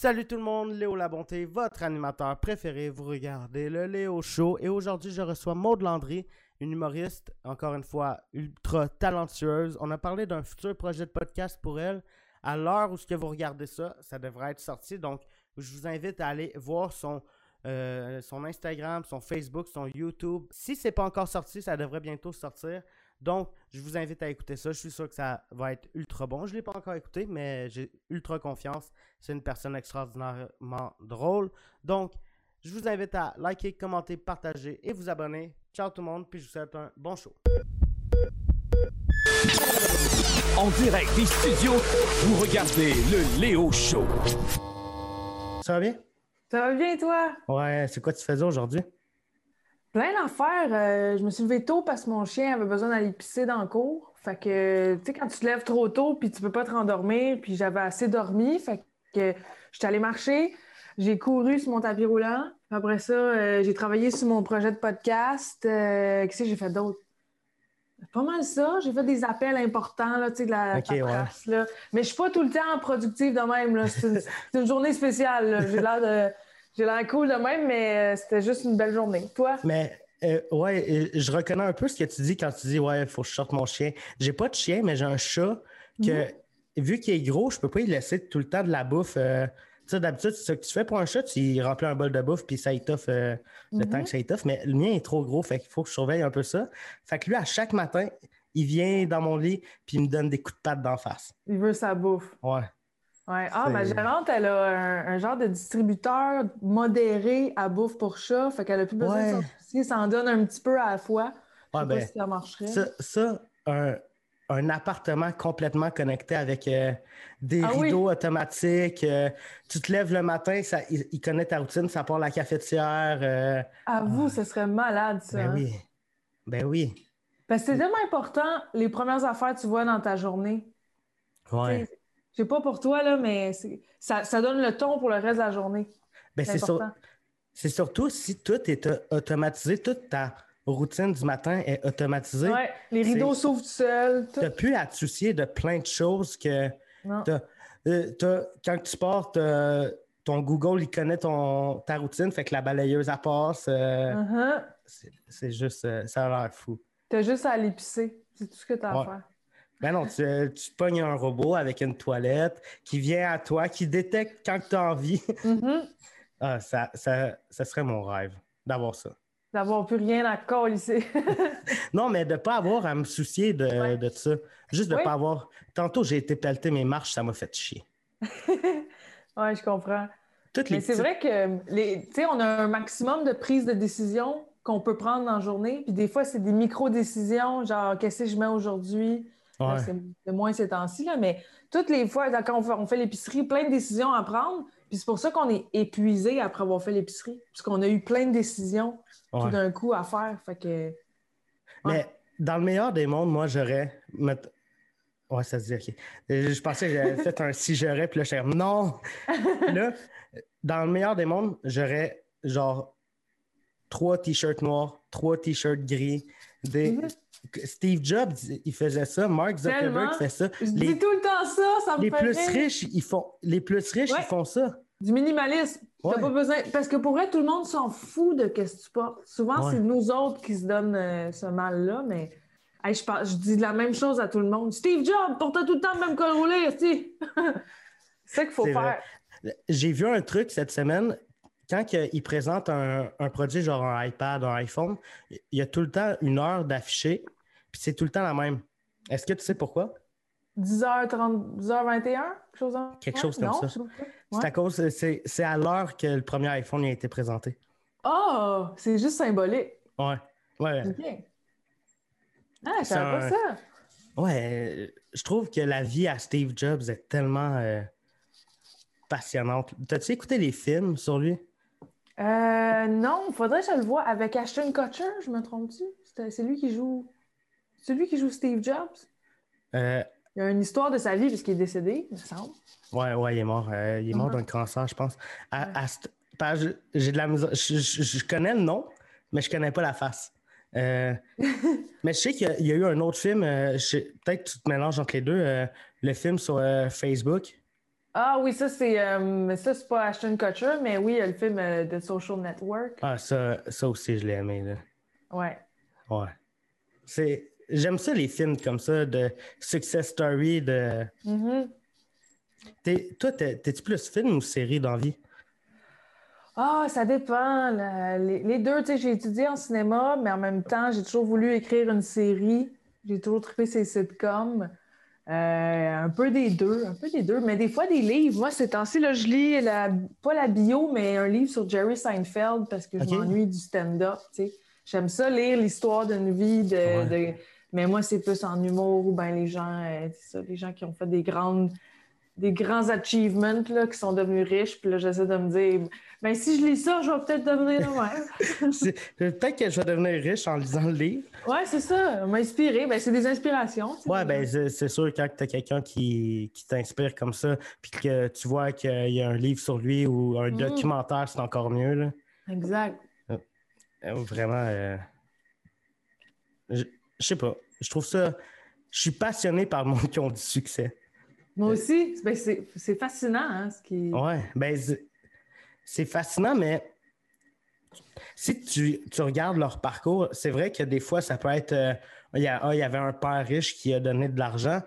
Salut tout le monde, Léo Labonté, votre animateur préféré. Vous regardez le Léo Show et aujourd'hui je reçois Maude Landry, une humoriste, encore une fois, ultra talentueuse. On a parlé d'un futur projet de podcast pour elle. À l'heure où ce que vous regardez ça, ça devrait être sorti. Donc, je vous invite à aller voir son, euh, son Instagram, son Facebook, son YouTube. Si c'est pas encore sorti, ça devrait bientôt sortir. Donc, je vous invite à écouter ça. Je suis sûr que ça va être ultra bon. Je ne l'ai pas encore écouté, mais j'ai ultra confiance. C'est une personne extraordinairement drôle. Donc, je vous invite à liker, commenter, partager et vous abonner. Ciao tout le monde, puis je vous souhaite un bon show. En direct des studios, vous regardez le Léo Show. Ça va bien? Ça va bien, toi? Ouais, c'est quoi tu faisais aujourd'hui? Plein d'affaires. Euh, je me suis levée tôt parce que mon chien avait besoin d'aller pisser dans le cours. Fait que, tu sais, quand tu te lèves trop tôt puis tu peux pas te rendormir, puis j'avais assez dormi, fait que j'étais allée marcher, j'ai couru sur mon tapis roulant. Après ça, euh, j'ai travaillé sur mon projet de podcast. Euh, Qu'est-ce que j'ai fait d'autre? Pas mal ça. J'ai fait des appels importants, là, tu sais, de la Ok, ouais. là. Mais je suis pas tout le temps productive de même, là. C'est une, une journée spéciale. J'ai l'air de... J'ai l'air cool de même, mais euh, c'était juste une belle journée. Toi? Mais euh, ouais, euh, je reconnais un peu ce que tu dis quand tu dis ouais, il faut que je sorte mon chien. J'ai pas de chien, mais j'ai un chat que vu qu'il est gros, je peux pas y laisser tout le temps de la bouffe. euh, tu sais, d'habitude, ce que tu fais pour un chat, tu remplis un bol de bouffe, puis ça étoffe euh, le temps que ça étoffe. Mais le mien est trop gros, fait qu'il faut que je surveille un peu ça. Fait que lui, à chaque matin, il vient dans mon lit, puis il me donne des coups de patte d'en face. Il veut sa bouffe. Ouais. Ouais. Ah, ma gérante, elle a un, un genre de distributeur modéré à bouffe pour chat. Fait qu'elle a plus besoin Ouais. de sortir. Ça en donne un petit peu à la fois. Je Ouais, sais ben, pas si ça marcherait. Ça, ça, un, un appartement complètement connecté avec euh, des Ah oui. rideaux automatiques. euh, tu te lèves le matin, ça, il, il connaît ta routine, ça part la cafetière. euh, Avoue, ce serait malade, ça. ben hein. oui. Ben oui. Parce que c'est tellement important, les premières affaires que tu vois dans ta journée. Ouais. Je sais pas pour toi, là, mais ça, ça donne le ton pour le reste de la journée. Ben, C'est sur- surtout si tout est euh, automatisé, toute ta routine du matin est automatisée. Ouais, les rideaux s'ouvrent tout seuls. tout. Tu n'as plus à te soucier de plein de choses que. Euh, quand tu pars, ton Google, il connaît ton, ta routine, fait que la balayeuse, elle passe. euh, Uh-huh. c'est- C'est juste, euh, ça a l'air fou. T'as juste à pisser. C'est tout ce que t'as à Ouais. faire. Ben non, tu, tu pognes un robot avec une toilette qui vient à toi, qui détecte quand tu as envie. Mhm. ah, ça, ça, ça serait mon rêve d'avoir ça. D'avoir plus rien à coller. Non, mais de ne pas avoir à me soucier de, Ouais. de ça. Juste de ne Oui. pas avoir. Tantôt, j'ai été pelleter mes marches, ça m'a fait chier. ouais, je comprends. Toutes Mais c'est petites- vrai que les, tu sais, on a un maximum de prises de décision qu'on peut prendre la journée. Puis des fois, c'est des micro-décisions, genre qu'est-ce que je mets aujourd'hui? Ouais. C'est moins ces temps-ci, là, mais toutes les fois, quand on fait, on fait l'épicerie, plein de décisions à prendre. Puis c'est pour ça qu'on est épuisé après avoir fait l'épicerie. Parce qu'on a eu plein de décisions tout d'un coup à faire. Fait que. Mais dans le meilleur des mondes, moi, j'aurais. Ouais, ça se dit, OK. Euh, Je pensais que j'avais fait un si j'aurais, puis là, non! là, dans le meilleur des mondes, j'aurais genre trois t-shirts noirs, trois t-shirts gris. Des... Mhm. Steve Jobs, il faisait ça. Mark Zuckerberg fait ça. Je Les, dis tout le temps ça, ça me les fait plus rire. riches, ils font. Les plus riches, Ouais. ils font ça. Du minimalisme. T'as Ouais. pas besoin. Parce que pour vrai, tout le monde s'en fout de ce que tu portes. Souvent, Ouais. c'est nous autres qui se donnent euh, ce mal-là, mais hey, je, parle- je dis la même chose à tout le monde. Steve Jobs portait tout le temps le même col roulé, aussi. c'est ça qu'il faut faire. J'ai vu un truc cette semaine. Quand il présente un, un produit genre un iPad, un iPhone, il y a tout le temps une heure d'affiché, puis c'est tout le temps la même. Est-ce que tu sais pourquoi? 10h30, 10h21, quelque chose, en- Quelque chose comme non, ça. pas. C'est à cause, c'est, à l'heure que le premier iPhone a été présenté. Ah, c'est juste symbolique. Ouais. Ouais. Ah, je C'est savais pas un- ça. Ouais. Je trouve que la vie à Steve Jobs est tellement euh, passionnante. T'as-tu écouté les films sur lui? Euh, non, faudrait que je le voie avec Ashton Kutcher, je me trompe-tu? C'est lui qui joue. C'est lui qui joue Steve Jobs? Euh, Il y a une histoire de sa vie puisqu'il est décédé, il me semble. Ouais, ouais, il est mort. Euh, il est mort Mhm. d'un cancer, je pense. À- à cette- pas- je- J'ai de la misère. Je, je- je connais le nom, mais je connais pas la face. Euh, mais je sais qu'il y, a- il y a eu un autre film. euh, Peut-être que tu te mélanges entre les deux. le film sur Facebook. Ah oui, ça, c'est euh, ça, c'est pas Ashton Kutcher, mais oui, il y a le film euh, de Social Network. Ah, ça, ça aussi, je l'ai aimé. Là. Ouais. Ouais. C'est... J'aime ça, les films comme ça, de success story. De... Mhm. T'es- Toi, t'es- t'es-tu plus film ou série dans la vie? Ah, ça dépend. Les, les deux, tu sais, j'ai étudié en cinéma, mais en même temps, j'ai toujours voulu écrire une série. J'ai toujours trippé ces sitcoms. Euh, un peu des deux, un peu des deux, mais des fois des livres. Moi, ces temps-ci, je lis la, pas la bio, mais un livre sur Jerry Seinfeld parce que je m'ennuie du stand-up. tu sais. J'aime ça lire l'histoire d'une vie de, Ouais. de- Mais moi, c'est plus en humour ou ben les gens, euh, ça, les gens qui ont fait des grandes des grands achievements là, qui sont devenus riches. Puis là, j'essaie de me dire, ben si je lis ça, je vais peut-être devenir le même. Peut-être que je vais devenir riche en lisant le livre. ouais, c'est ça. M'inspirer. Ben, c'est des inspirations. Ouais, ben c'est sûr quand tu as quelqu'un qui, qui t'inspire comme ça, puis que tu vois qu'il y a un livre sur lui ou un Mhm. documentaire, c'est encore mieux. Là. Exact. Euh, Vraiment. euh, Je je sais pas. Je trouve ça. Je suis passionné par le monde qui ont du succès. Moi aussi, ben, c'est fascinant, hein, ce qui... Ouais, ben c'est- fascinant, mais si tu, tu regardes leur parcours, c'est vrai que des fois, ça peut être. euh, il, y a, ah, il y avait un père riche qui a donné de l'argent,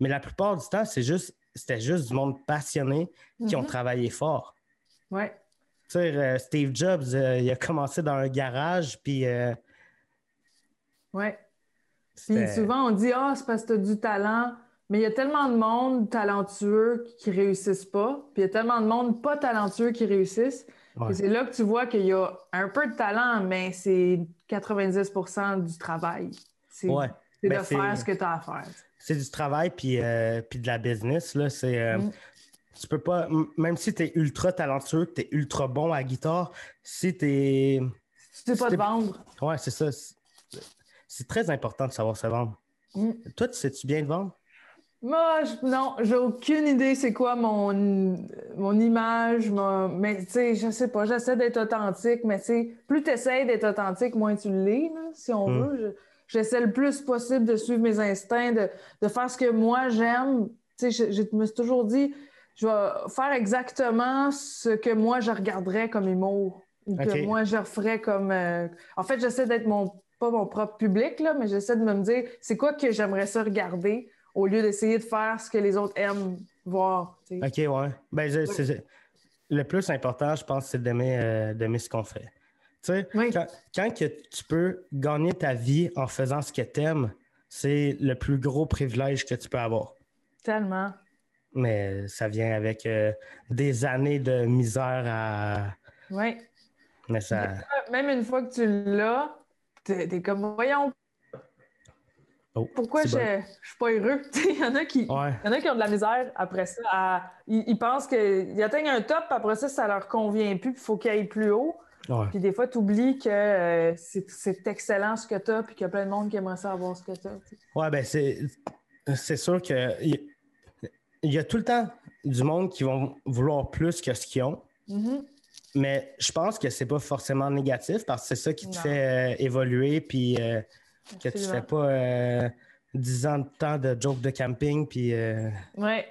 mais la plupart du temps, c'est juste c'était juste du monde passionné qui ont Mhm. travaillé fort. Ouais. Tu sais, euh, Steve Jobs, euh, il a commencé dans un garage, puis euh, Ouais. Puis souvent, on dit, ah, c'est parce que tu as du talent. Mais il y a tellement de monde talentueux qui réussissent pas. Puis il y a tellement de monde pas talentueux qui réussissent. Ouais. C'est là que tu vois qu'il y a un peu de talent, mais c'est 90% du travail. C'est Ouais. Ben, de c'est- faire ce que tu as à faire. c'est du travail puis, euh, puis de la business. Là, c'est, euh, Mm. Tu peux pas, même si tu es ultra talentueux, que tu es ultra bon à la guitare, si tu es. Tu sais pas te vendre. Ouais, c'est ça. C'est- C'est très important de savoir se vendre. Mm. Toi, tu sais-tu bien te vendre? Moi, je- non, j'ai aucune idée c'est quoi mon, mon image. mon- Mais tu sais, je sais pas, j'essaie d'être authentique, mais tu sais, plus tu essaies d'être authentique, moins tu l'es, si on Mm. veut. Je- J'essaie le plus possible de suivre mes instincts, de, de faire ce que moi j'aime. Tu sais, je, je me suis toujours dit, je vais faire exactement ce que moi je regarderais comme humour. Ou que moi je referais comme. euh, En fait, j'essaie d'être mon, pas mon propre public, là, mais j'essaie de me dire, c'est quoi que j'aimerais ça regarder? Au lieu d'essayer de faire ce que les autres aiment voir. OK, ouais. Ben, je- c'est- c'est- le plus important, je pense, c'est d'aimer, euh, d'aimer ce qu'on fait. Tu sais, Oui. quand, quand que tu peux gagner ta vie en faisant ce que tu aimes, c'est le plus gros privilège que tu peux avoir. Tellement. Mais ça vient avec euh, des années de misère à. Oui. Mais ça. Même une fois que tu l'as, t'es t'es comme, voyons, Oh, pourquoi je, je suis pas heureux? Il y en a qui. Ouais. Y en a qui ont de la misère après ça. à- Ils, ils pensent qu'ils atteignent un top, après ça, ça leur convient plus, puis il faut qu'ils aillent plus haut. ouais. Puis des fois, tu oublies que euh, c'est excellent ce que tu as, puis qu'il y a plein de monde qui aimerait ça avoir ce que tu as. Ouais, ben c'est, sûr que il il y a tout le temps du monde qui vont vouloir plus que ce qu'ils ont, mais je pense que c'est pas forcément négatif parce que c'est ça qui te Non. fait euh, évoluer puis euh, que tu fais pas euh, 10 ans de temps de joke de camping puis euh, Ouais.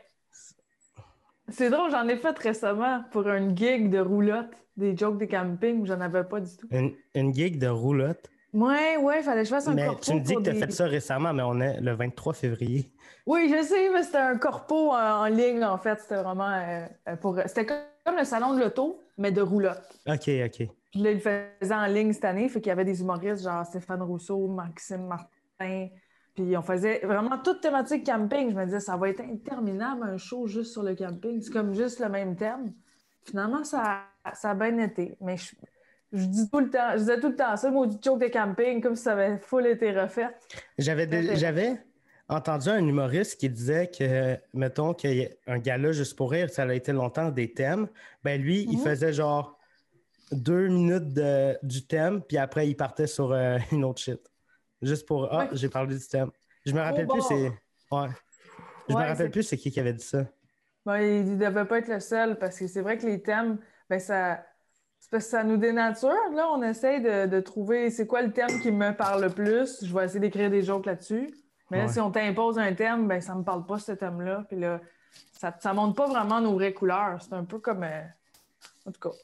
C'est drôle, j'en ai fait récemment pour une gig de roulotte, des jokes de camping j'en avais pas du tout. une, une gig de roulotte? Ouais, ouais, fallait que je fasse un Mais corpo tu me dis que tu as des- fait ça récemment, mais on est le 23 février. Oui, je sais, mais c'était un corpo en, en ligne, en fait. C'était vraiment euh, euh, pour. C'était comme comme le salon de l'auto, mais de roulotte. OK, OK. Puis là, il le faisait en ligne cette année, fait qu'il y avait des humoristes genre Stéphane Rousseau, Maxime Martin. Puis on faisait vraiment toute thématique camping. Je me disais, ça va être interminable un show juste sur le camping. C'est comme juste le même thème. Finalement, ça, ça a bien été. Mais je, je dis tout le temps, je disais tout le temps ça, maudit joke de camping, comme si ça avait full été refait. J'avais, j'avais entendu un humoriste qui disait que, mettons, qu'un gala juste pour rire, ça a été longtemps des thèmes. Ben lui, il Mhm. faisait genre deux minutes de- du thème, puis après, il partait sur euh, une autre shit. Juste pour Ah, Ouais. j'ai parlé du thème. Je me rappelle plus, bon. c'est. Ouais. Je Ouais, me rappelle plus c'est qui qui avait dit ça. Ben, il ne devait pas être le seul parce que c'est vrai que les thèmes, ben, ça, c'est parce que ça nous dénature. Là, on essaye de, de trouver c'est quoi le thème qui me parle le plus. Je vais essayer d'écrire des jokes là-dessus. Mais là, Ouais. si on t'impose un thème, ben, ça me parle pas ce thème-là. Puis là, ça, ça montre pas vraiment nos vraies couleurs. C'est un peu comme. euh, En tout cas.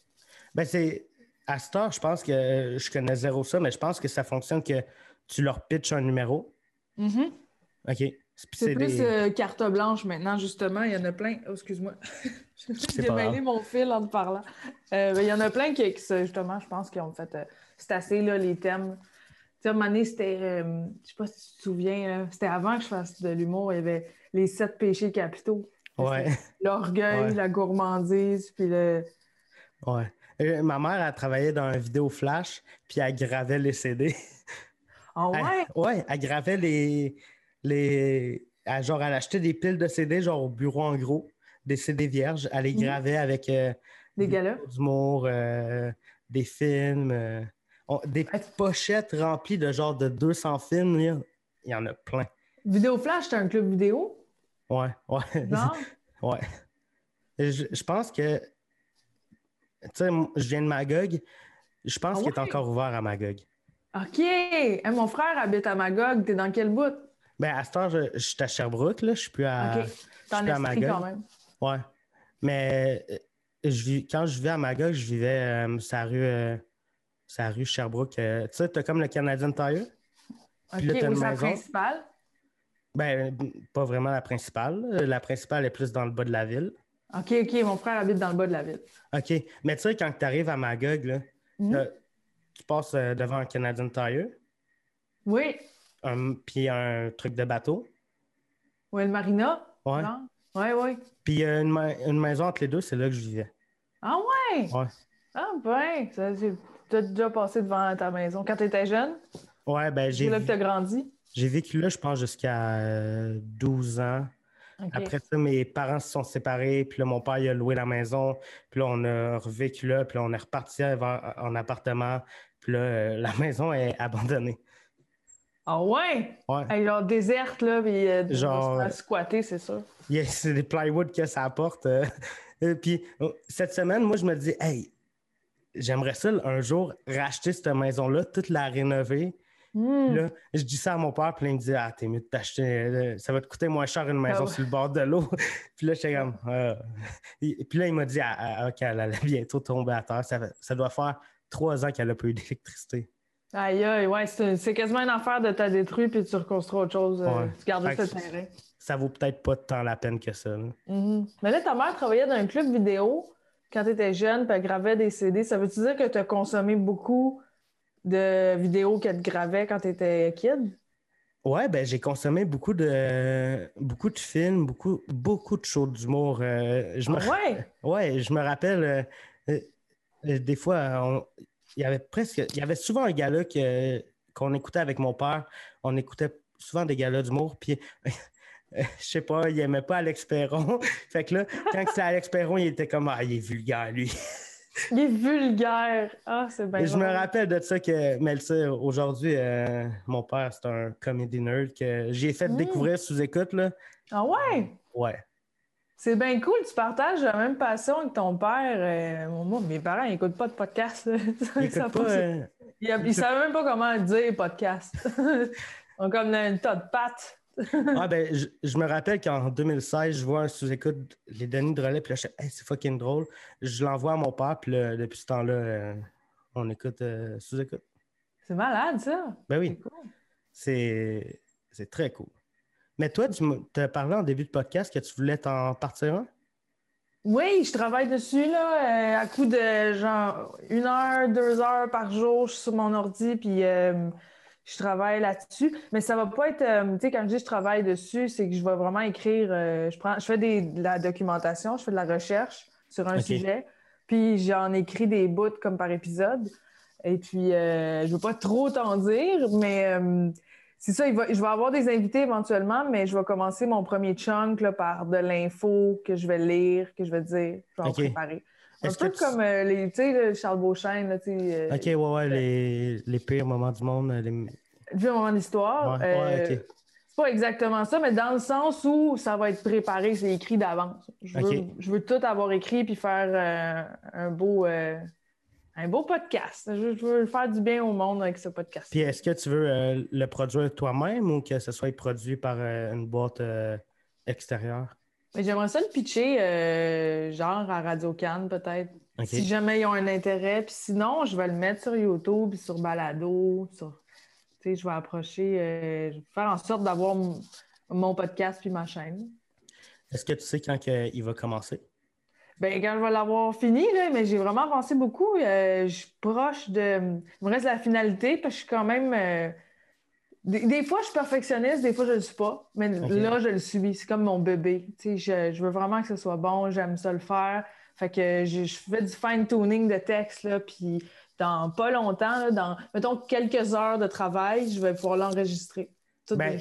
Ben, c'est. À Star, je pense que euh, je connais zéro ça, mais je pense que ça fonctionne que tu leur pitches un numéro. Mhm. OK? C'est plus des- euh, carte blanche maintenant, justement. Il y en a plein. Oh, excuse-moi. J'ai démêlé mon fil en te parlant. Euh, ben, il y en a plein qui, justement, je pense, qui ont fait. euh, c'est assez, là, les thèmes. Tu sais, à un moment donné, c'était. je sais pas si tu te souviens, c'était avant que je fasse de l'humour. Il y avait les sept péchés capitaux. Ouais. L'orgueil, Ouais. la gourmandise, puis le. Ouais. Euh, ma mère, elle travaillait dans un vidéo flash, puis elle gravait les CD. Ah ouais? Elle- ouais, elle gravait les. les elle- genre, elle achetait des piles de CD, genre au bureau en gros, des CD vierges. Elle les Mhm. gravait avec euh, Des euh, des films, euh, on- des petites pochettes remplies de genre de 200 films. Il y en a plein. Vidéo Flash, c'était un club vidéo? Ouais, ouais. Non? Ouais. Je, je pense que. Tu sais, je viens de Magog. Je pense Ah qu'il est encore ouvert à Magog. OK! Hey, mon frère habite à Magog. T'es dans quel bout? Ben, à cette heure, je, je suis à Sherbrooke, là. Je suis plus à. OK. T'es en je suis à Magog. quand même? Ouais. Mais euh, je quand je vivais à Magog, je vivais euh, sur la rue, euh, sur la rue Sherbrooke. euh, tu sais, t'as comme le Canadian Tire? OK, là, la principale? Ben, pas vraiment la principale. La principale est plus dans le bas de la ville. OK, OK, mon frère habite dans le bas de la ville. OK. Mais tu sais, quand tu arrives à Magog, là, Mhm. euh, tu passes euh, devant un Canadian Tire, Oui. puis un truc de bateau. Oui, le marina. Non? Oui, oui. Puis a une, ma- une maison entre les deux, c'est là que je vivais. Ah ouais? Ouais. Ah ben, ça, c'est- t'as déjà passé devant ta maison. Quand t'étais jeune, Ouais, ben c'est j'ai là que t'as grandi? j'ai vécu là, je pense, jusqu'à euh, 12 ans. Après ça, mes parents se sont séparés, puis là, mon père, il a loué la maison, puis là, on a revécu là, puis là, on est reparti en, en appartement, puis là, euh, la maison est abandonnée. Ah ouais? Ouais. Hey, genre déserte, là, puis euh, Genre, faire squatter, c'est sûr. Il y a- C'est des plywood que ça apporte. euh. Et puis, euh, cette semaine, moi, je me dis, hey, j'aimerais ça un jour racheter cette maison-là, toute la rénover. Hmm. Là, je dis ça à mon père, puis là, il me dit, ah, t'es mieux de t'acheter, euh, ça va te coûter moins cher une maison Ah sur le bord de l'eau. puis là, j'étais comme, Ah. Puis là, il m'a dit ah, ah, qu'elle allait bientôt tomber à terre. Ça, ça doit faire trois ans qu'elle n'a pas eu d'électricité. Aïe, aïe, ouais, c'est c'est quasiment une affaire de t'as détruit puis tu reconstruis autre chose. euh, Ouais. tu gardes juste le terrain. Ça vaut peut-être pas tant la peine que ça. là. Mhm. Mais là, ta mère travaillait dans un club vidéo quand tu étais jeune, puis elle gravait des CD. Ça veut-tu dire que tu as consommé beaucoup de vidéos qu'elle te gravait quand tu étais kid? Ouais, ben j'ai consommé beaucoup de beaucoup de films, beaucoup, beaucoup de shows d'humour. Euh, je me Ah ouais? Ouais, je me rappelle, euh, euh, des fois, il y avait presque, il y avait souvent un gala que, qu'on écoutait avec mon père. On écoutait souvent des galas d'humour, puis euh, je sais pas, il aimait pas Alex Perron. fait que là, quand c'était Alex Perron, il était comme, ah, il est vulgaire, lui. Il est vulgaire. Ah, c'est bien je me rappelle de ça que, mais tu sais, aujourd'hui, euh, mon père, c'est un comedy nerd que j'ai fait Mm. découvrir sous écoute, là. Ah ouais? Ouais. C'est bien cool, tu partages la même passion avec ton père. Euh, moi, mes parents, ils n'écoutent pas de podcast. euh, Ils ne savaient même pas comment dire podcast. Ils ont comme une tas de pattes. Ah ben, je, je me rappelle qu'en 2016, je vois un sous-écoute, les Denis de relais, puis là, je Hey, c'est fucking drôle. Je l'envoie à mon père, puis là, depuis ce temps-là, euh, on écoute euh, sous-écoute. C'est malade, ça. Ben oui, c'est très cool. Mais toi, tu as parlé en début de podcast que tu voulais t'en partir un? Oui, je travaille dessus, là, euh, à coup de genre une heure, deux heures par jour, je suis sur mon ordi, puis je travaille là-dessus. Mais ça va pas être, euh, tu sais, quand je dis je travaille dessus, c'est que je vais vraiment écrire, euh, je prends, je fais des, de la documentation, je fais de la recherche sur un sujet, puis j'en écris des bouts comme par épisode. Et puis, euh, je veux pas trop t'en dire, mais euh, c'est ça, il va- je vais avoir des invités éventuellement, mais je vais commencer mon premier chunk là, par de l'info que je vais lire, que je vais dire, je vais en préparer. Un peu que comme euh, les, tu sais, le Charles Beauchesne, là, euh, Ok, ouais, ouais, les, les pires moments du monde. les- vu un moment d'histoire. Ouais, ouais, euh, ok. C'est pas exactement ça, mais dans le sens où ça va être préparé, c'est écrit d'avance. Je, veux- je veux tout avoir écrit puis faire euh, un beau euh, un beau podcast. Je, je veux faire du bien au monde avec ce podcast. Puis est-ce que tu veux euh, le produire toi-même ou que ce soit produit par euh, une boîte euh, extérieure? J'aimerais ça le pitcher, euh, genre à Radio Cannes, peut-être. Si jamais ils ont un intérêt. Puis sinon, je vais le mettre sur YouTube, sur Balado. Sur... Tu sais, je vais approcher, euh, je vais faire en sorte d'avoir mon, podcast puis ma chaîne. Est-ce que tu sais quand il va commencer? Ben, quand je vais l'avoir fini, là, mais j'ai vraiment avancé beaucoup. euh, je suis proche de. Il me reste la finalité, parce que je suis quand même. Des, des fois, je suis perfectionniste, des fois, je ne le suis pas. Mais là, je le suis. C'est comme mon bébé. Je, je veux vraiment que ce soit bon, j'aime ça le faire. Fait que je, je fais du fine-tuning de texte, là, puis dans pas longtemps, là, dans, mettons, quelques heures de travail, je vais pouvoir l'enregistrer. Ben.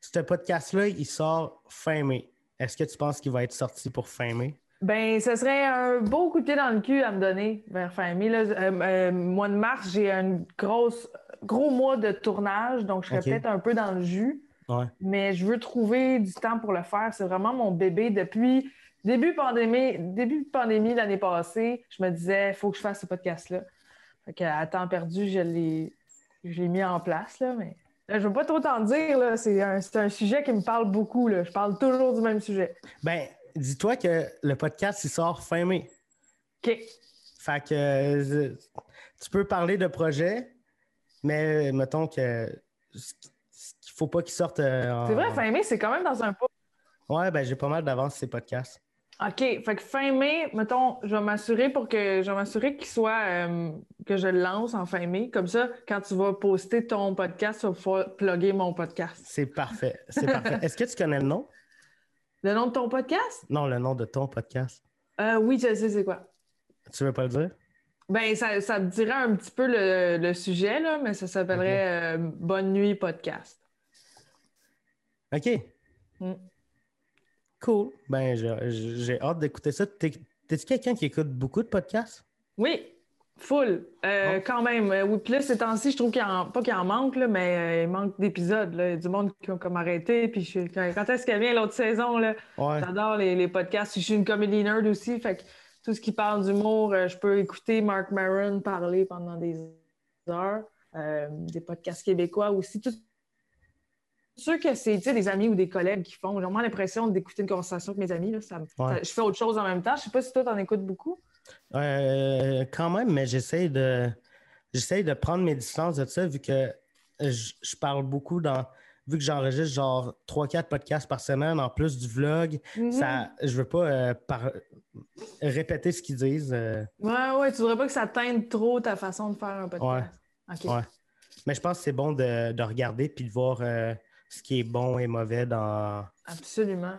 Ce podcast-là, il sort fin mai. Est-ce que tu penses qu'il va être sorti pour fin mai? Ben, ce serait un beau coup de pied dans le cul à me donner vers fin mai. Là, Euh, euh, mois de mars, j'ai un grosse, gros mois de tournage, donc je serais peut-être un peu dans le jus. Ouais. Mais je veux trouver du temps pour le faire. C'est vraiment mon bébé. Depuis début pandémie, début de pandémie l'année passée, je me disais, il faut que je fasse ce podcast-là. Fait qu'à temps perdu, je l'ai, je l'ai mis en place, là, mais là, je veux pas trop t'en dire. Là. C'est, un, c'est un sujet qui me parle beaucoup. Là. Je parle toujours du même sujet. Ben, dis-toi que le podcast, il sort fin mai. OK. Fait que euh, tu peux parler de projet, mais mettons que ce qu'il faut pas qu'il sorte. euh, en- C'est vrai, fin mai, c'est quand même dans un pas. Ouais, ben j'ai pas mal d'avance ces podcasts. OK. Fait que fin mai, mettons, je vais m'assurer pour que je vais m'assurer qu'il soit euh, que je le lance en fin mai. Comme ça, quand tu vas poster ton podcast, tu vas pouvoir plugger mon podcast. C'est parfait. C'est parfait. Est-ce que tu connais le nom? Le nom de ton podcast? Non, le nom de ton podcast. Euh, oui, je sais c'est quoi. Tu veux pas le dire? Ben, ça, ça te dirait un petit peu le, le sujet, là, mais ça s'appellerait euh, Bonne nuit podcast. OK. Mm. Cool. Ben, j'ai- j'ai hâte d'écouter ça. T'es- T'es-tu quelqu'un qui écoute beaucoup de podcasts? Oui, full. Euh, Bon. Quand même. Euh, Oui, puis là, ces temps-ci, je trouve qu'il en, pas qu'il en manque, là, mais euh, il manque d'épisodes. là. Il y a du monde qui ont comme arrêté. Puis je- quand, quand est-ce qu'elle vient l'autre saison? Là? Ouais. J'adore les, les podcasts. Je suis une comédie nerd aussi. Fait que tout ce qui parle d'humour, euh, je peux écouter Mark Maron parler pendant des heures. Euh, des podcasts québécois aussi. Tout... sûr que c'est des amis ou des collègues qui font. J'ai vraiment l'impression d'écouter une conversation avec mes amis. Là. Ça me- Ouais. ça- je fais autre chose en même temps. Je sais pas si toi, t'en écoutes beaucoup. Euh, quand même, mais j'essaie de j'essaie de prendre mes distances de ça vu que je, je parle beaucoup dans vu que j'enregistre genre 3-4 podcasts par semaine en plus du vlog, Mhm. ça je veux pas euh, par- répéter ce qu'ils disent. euh, Ouais, ouais, tu voudrais pas que ça teinte trop ta façon de faire un podcast. OK. Ouais. mais je pense que c'est bon de, de regarder puis de voir euh, ce qui est bon et mauvais dans Absolument.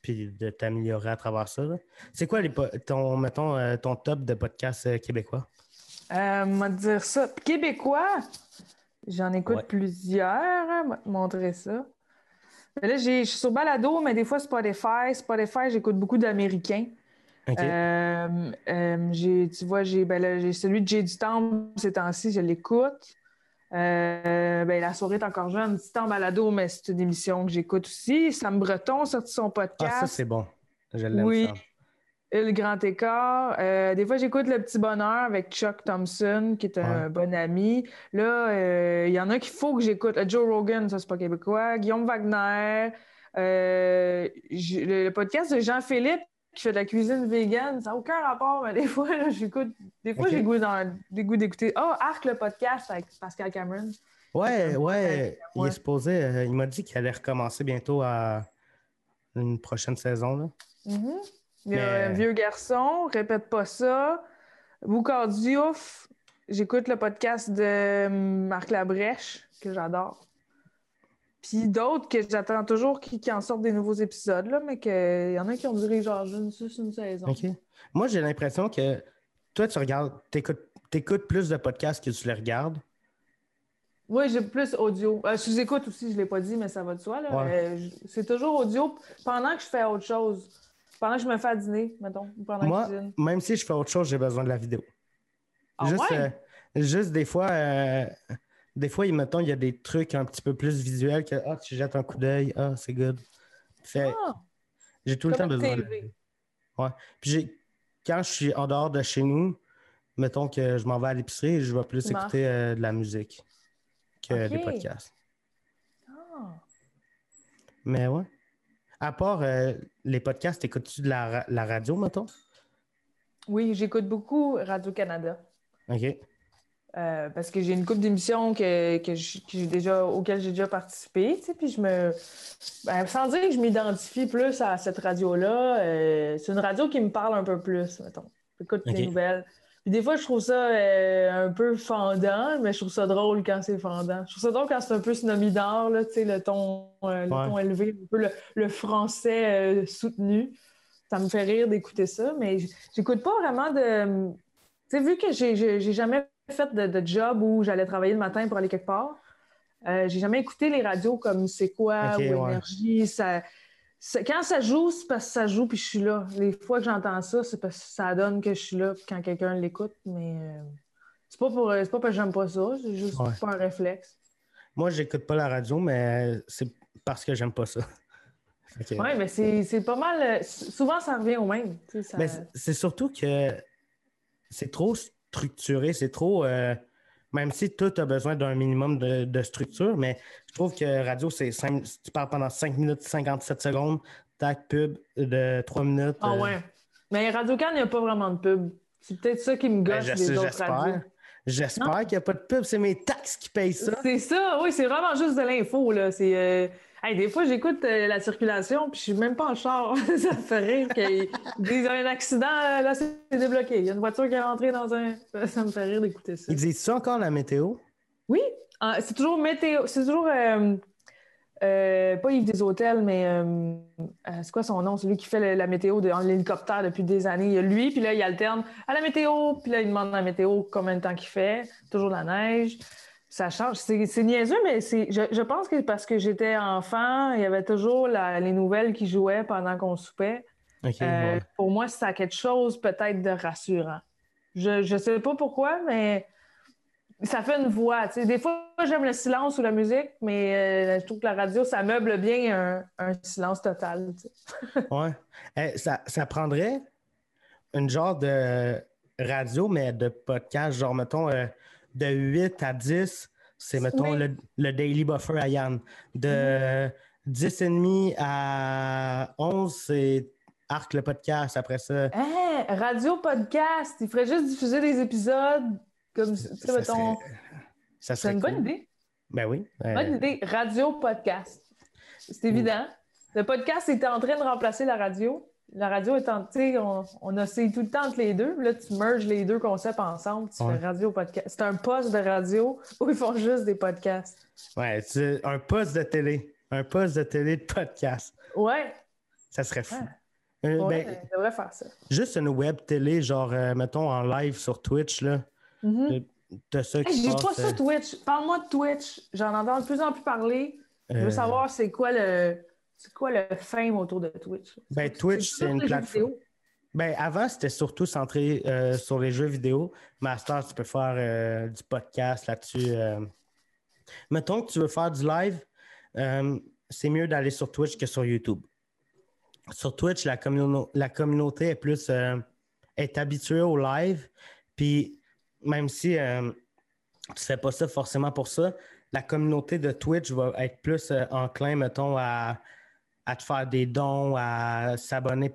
puis de t'améliorer à travers ça. C'est quoi les ton mettons euh, ton top de podcasts euh, québécois? Euh, m'a dire ça. Québécois, j'en écoute Ouais. plusieurs. hein, montrer ça. Mais là, je suis sur Balado, mais des fois Spotify. Spotify, j'écoute beaucoup d'Américains. OK. Euh, euh, tu vois, j'ai, ben celui de J'ai du temps ces temps-ci, je l'écoute. Euh, ben, la soirée est encore jeune, petit temps balado, mais c'est une émission que j'écoute aussi. Sam Breton a sorti son podcast. ah ça c'est bon. Je l'aime oui. ça. Le grand écart. Euh, des fois, j'écoute Le Petit Bonheur avec Chuck Thompson, qui est un Ouais. bon ami. Là, euh, il y en a qu'il faut que j'écoute. Euh, Joe Rogan, ça, c'est pas québécois. Guillaume Wagner. Euh, le, le podcast de Jean-Philippe, qui fait de la cuisine vegan, ça n'a aucun rapport, mais des fois, là, j'écoute. Des fois, j'ai goût dans- des goûts d'écouter. Oh, Arc, le podcast avec Pascal Cameron. Ouais, ouais. Il est supposé, il m'a dit qu'il allait recommencer bientôt à une prochaine saison. Là. Mhm. Il y a Mais- un vieux garçon, répète pas ça. Boucard Diouf, j'écoute le podcast de Marc Labrèche, que j'adore. Puis d'autres que j'attends toujours qui, qui en sortent des nouveaux épisodes, là, mais qu'il y en a qui ont duré genre juste une saison. OK. Moi, j'ai l'impression que toi, tu regardes, t'écoutes, t'écoutes plus de podcasts que tu les regardes. Oui, j'ai plus audio. Euh, sous-écoute aussi, je ne l'ai pas dit, mais ça va de soi. là. Ouais. Euh, je- c'est toujours audio pendant que je fais autre chose. Pendant que je me fais à dîner, mettons, pendant Moi, je cuisine. même si je fais autre chose, j'ai besoin de la vidéo. Ah juste, ouais? euh, juste des fois, euh, des fois, mettons, il y a des trucs un petit peu plus visuels que ah, tu jettes un coup d'œil, ah, c'est good. Fait, Ah, j'ai tout le temps besoin de la. Ouais. Puis j'ai, quand je suis en dehors de chez nous, mettons que je m'en vais à l'épicerie, je vais plus écouter euh, de la musique que des podcasts. ah. Mais ouais. À part euh, les podcasts, écoutes-tu de la, la radio, mettons? Oui, j'écoute beaucoup Radio-Canada. OK. Euh, parce que j'ai une couple d'émissions que, que déjà, auxquelles j'ai déjà participé, tu sais, puis je me... ben, sans dire que je m'identifie plus à cette radio-là, euh, c'est une radio qui me parle un peu plus, mettons. J'écoute Ok. les nouvelles. Puis des fois, je trouve ça euh, un peu fendant, mais je trouve ça drôle quand c'est fendant. Je trouve ça drôle quand c'est un peu snobbidard, là, tu sais, le ton, euh, le Ouais. ton élevé, un peu le, le français euh, soutenu. Ça me fait rire d'écouter ça, mais j'écoute pas vraiment de... Tu sais, vu que j'ai jamais fait de, de job où j'allais travailler le matin pour aller quelque part, j'ai jamais écouté les radios comme C'est quoi ou. Énergie. Ça- quand ça joue, c'est parce que ça joue puis je suis là. Les fois que j'entends ça, c'est parce que ça donne que je suis là quand quelqu'un l'écoute, mais euh, c'est pas pour c'est pas parce que j'aime pas ça, c'est juste Ouais. pas un réflexe. Moi, j'écoute pas la radio, mais c'est parce que j'aime pas ça. Oui, mais c'est pas mal. euh, souvent, ça revient au même. ça- Mais c'est- c'est surtout que c'est trop structuré, c'est trop. euh, même si tout a besoin d'un minimum de, de structure, mais je trouve que radio, c'est tu parles pendant 5 minutes 57 secondes, tac, pub de 3 minutes. Ah euh, ouais. Mais Radio-Can, il n'y a pas vraiment de pub. C'est peut-être ça qui me ben, des sais, autres radios. J'espère. J'espère qu'il n'y a pas de pub, c'est mes taxes qui payent ça. C'est ça, oui, c'est vraiment juste de l'info, là. C'est. euh, hey, des fois, j'écoute euh, la circulation, puis je suis même pas en char. ça me fait rire qu'ils disent un accident, euh, là, c'est débloqué. Il y a une voiture qui est rentrée dans un. Ça me fait rire d'écouter ça. Ils disent ça encore la météo? Oui, ah, c'est toujours météo. C'est toujours. euh, euh, pas Yves des Hôtels, mais c'est quoi son nom? Celui qui fait le- la météo de en l'hélicoptère depuis des années. Il y a lui, puis là, il alterne à la météo, puis là, il demande la météo combien de temps qu'il fait. Toujours de la neige. Ça change. C'est niaiseux, mais c'est, je, je pense que parce que j'étais enfant, il y avait toujours la- les nouvelles qui jouaient pendant qu'on soupait. Euh, ouais. Pour moi, ça a quelque chose peut-être de rassurant. Je ne sais pas pourquoi, mais ça fait une voix. Des fois, j'aime le silence ou la musique, mais euh, je trouve que la radio, ça meuble bien un, un silence total. Ouais. Eh, ça, ça prendrait une genre de radio, mais de podcast, genre, mettons, euh, de 8 à 10, c'est, mettons, Oui. le, le Daily Buffer à Yann. De 10 et demi à 11, c'est Arc le podcast. Après ça, Hein, radio podcast, il ferait juste diffuser des épisodes comme, ça mettons, serait, ça c'est une cool. bonne idée. Ben oui. euh, Bonne idée. Radio podcast. C'est évident. Le podcast était en train de remplacer la radio. La radio est en, tu sais, on, on oscille tout le temps entre les deux. Là, tu merges les deux concepts ensemble. Tu Ouais. fais radio podcast. C'est un poste de radio où ils font juste des podcasts. ouais, c'est un poste de télé. Un poste de télé de podcast. Ouais. Ça serait fou. Ouais. Euh, ouais, ben, devrait faire ça. juste une web télé, genre, euh, mettons, en live sur Twitch, là. T'as ça Hey, J'ai passe, pas ça, euh, Twitch. Parle-moi de Twitch. J'en entends de plus en plus parler. Je euh, veux savoir c'est quoi le c'est quoi le fame autour de Twitch? Ben, Twitch, c'est une plateforme. Ben, avant, c'était surtout centré euh, sur les jeux vidéo. Master, tu peux faire euh, du podcast là-dessus. euh. Mettons que tu veux faire du live, c'est mieux d'aller sur Twitch que sur YouTube. Sur Twitch, la, communo- la communauté est plus est habituée au live. Puis même si tu ne fais pas ça forcément pour ça, la communauté de Twitch va être plus enclin, mettons, à, à te faire des dons, à s'abonner,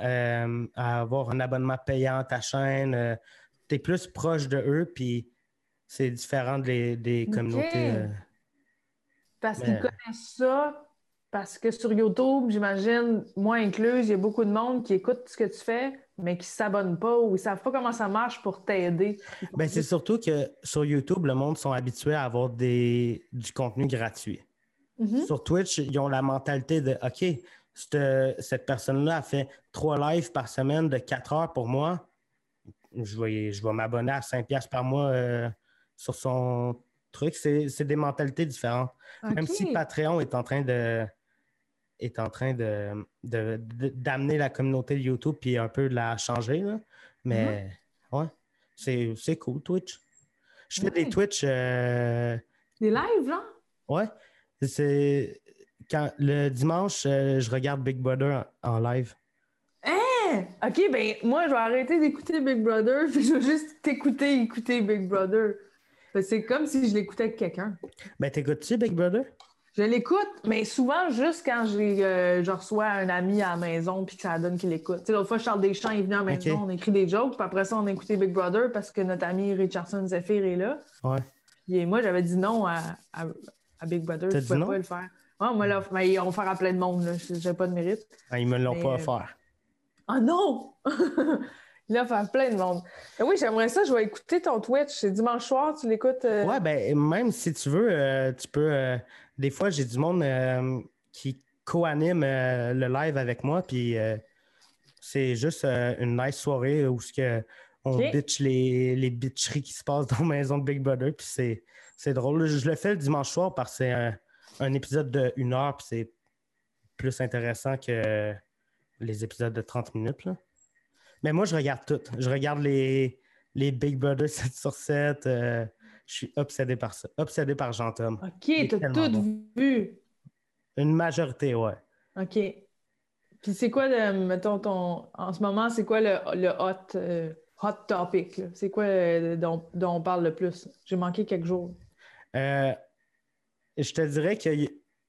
euh, à avoir un abonnement payant à ta chaîne. tu es plus proche de eux, puis c'est différent des, communautés. euh. Parce qu'ils connaissent ça. Parce que sur YouTube, j'imagine, moi incluse, il y a beaucoup de monde qui écoute ce que tu fais, mais qui ne s'abonnent pas ou ils ne savent pas comment ça marche pour t'aider. Ben, c'est surtout que sur YouTube, le monde sont habitués à avoir des, du contenu gratuit. Mhm. Sur Twitch, ils ont la mentalité de OK, cette, cette personne-là a fait trois lives par semaine de quatre heures pour moi. Je vais, je vais m'abonner à 5$ piastres par mois euh, sur son truc. C'est des mentalités différentes. Même si Patreon est en train de est en train de, de- de- d'amener la communauté de YouTube puis un peu de la changer. là. Mais Mm-hmm. ouais, c'est, cool, Twitch. Je fais des. Twitch euh, Des lives, là? Ouais. C'est quand le dimanche, euh, je regarde Big Brother en, live. Hein? OK, ben moi, je vais arrêter d'écouter Big Brother, puis je vais juste t'écouter, écouter Big Brother. C'est comme si je l'écoutais avec quelqu'un. Ben, t'écoutes-tu Big Brother? Je l'écoute, mais souvent juste quand euh, je reçois un ami à la maison puis que ça donne qu'il l'écoute. Tu sais, l'autre fois, Charles Deschamps est venu à la maison, on écrit des jokes, puis après ça, on a écouté Big Brother parce que notre ami Richardson Zephyr est là. Ouais. Et moi, j'avais dit non à, à- à Big Brother. Je pouvais non? pas le faire. Ouais, moi, là, mais ils vont faire à plein de monde. là. J'ai pas de mérite. Ah, ils me l'ont Mais, pas euh, offert. Ah non! Là, faire plein de monde. Mais oui, j'aimerais ça. Je vais écouter ton Twitch. C'est dimanche soir, tu l'écoutes. euh, Ouais, ben, même si tu veux, euh, tu peux. euh, des fois, j'ai du monde qui co-anime le live avec moi, puis c'est juste une nice soirée où ce que on bitch les, les bitcheries qui se passent dans la maison de Big Brother, puis c'est, c'est drôle. Je le fais le dimanche soir parce que c'est un, un épisode de une heure, puis c'est plus intéressant que les épisodes de 30 minutes. là. Mais moi, je regarde tout. Je regarde les, les Big Brother 7 sur 7. euh, je suis obsédé par ça. Obsédé par Jean-Tom. OK, t'as tout bon. vu. Une majorité, ouais. OK. Puis c'est quoi, le, mettons, ton. En ce moment, c'est quoi le, le hot, euh, hot topic? C'est quoi euh, dont, dont on parle le plus? J'ai manqué quelques jours. Euh, je te dirais que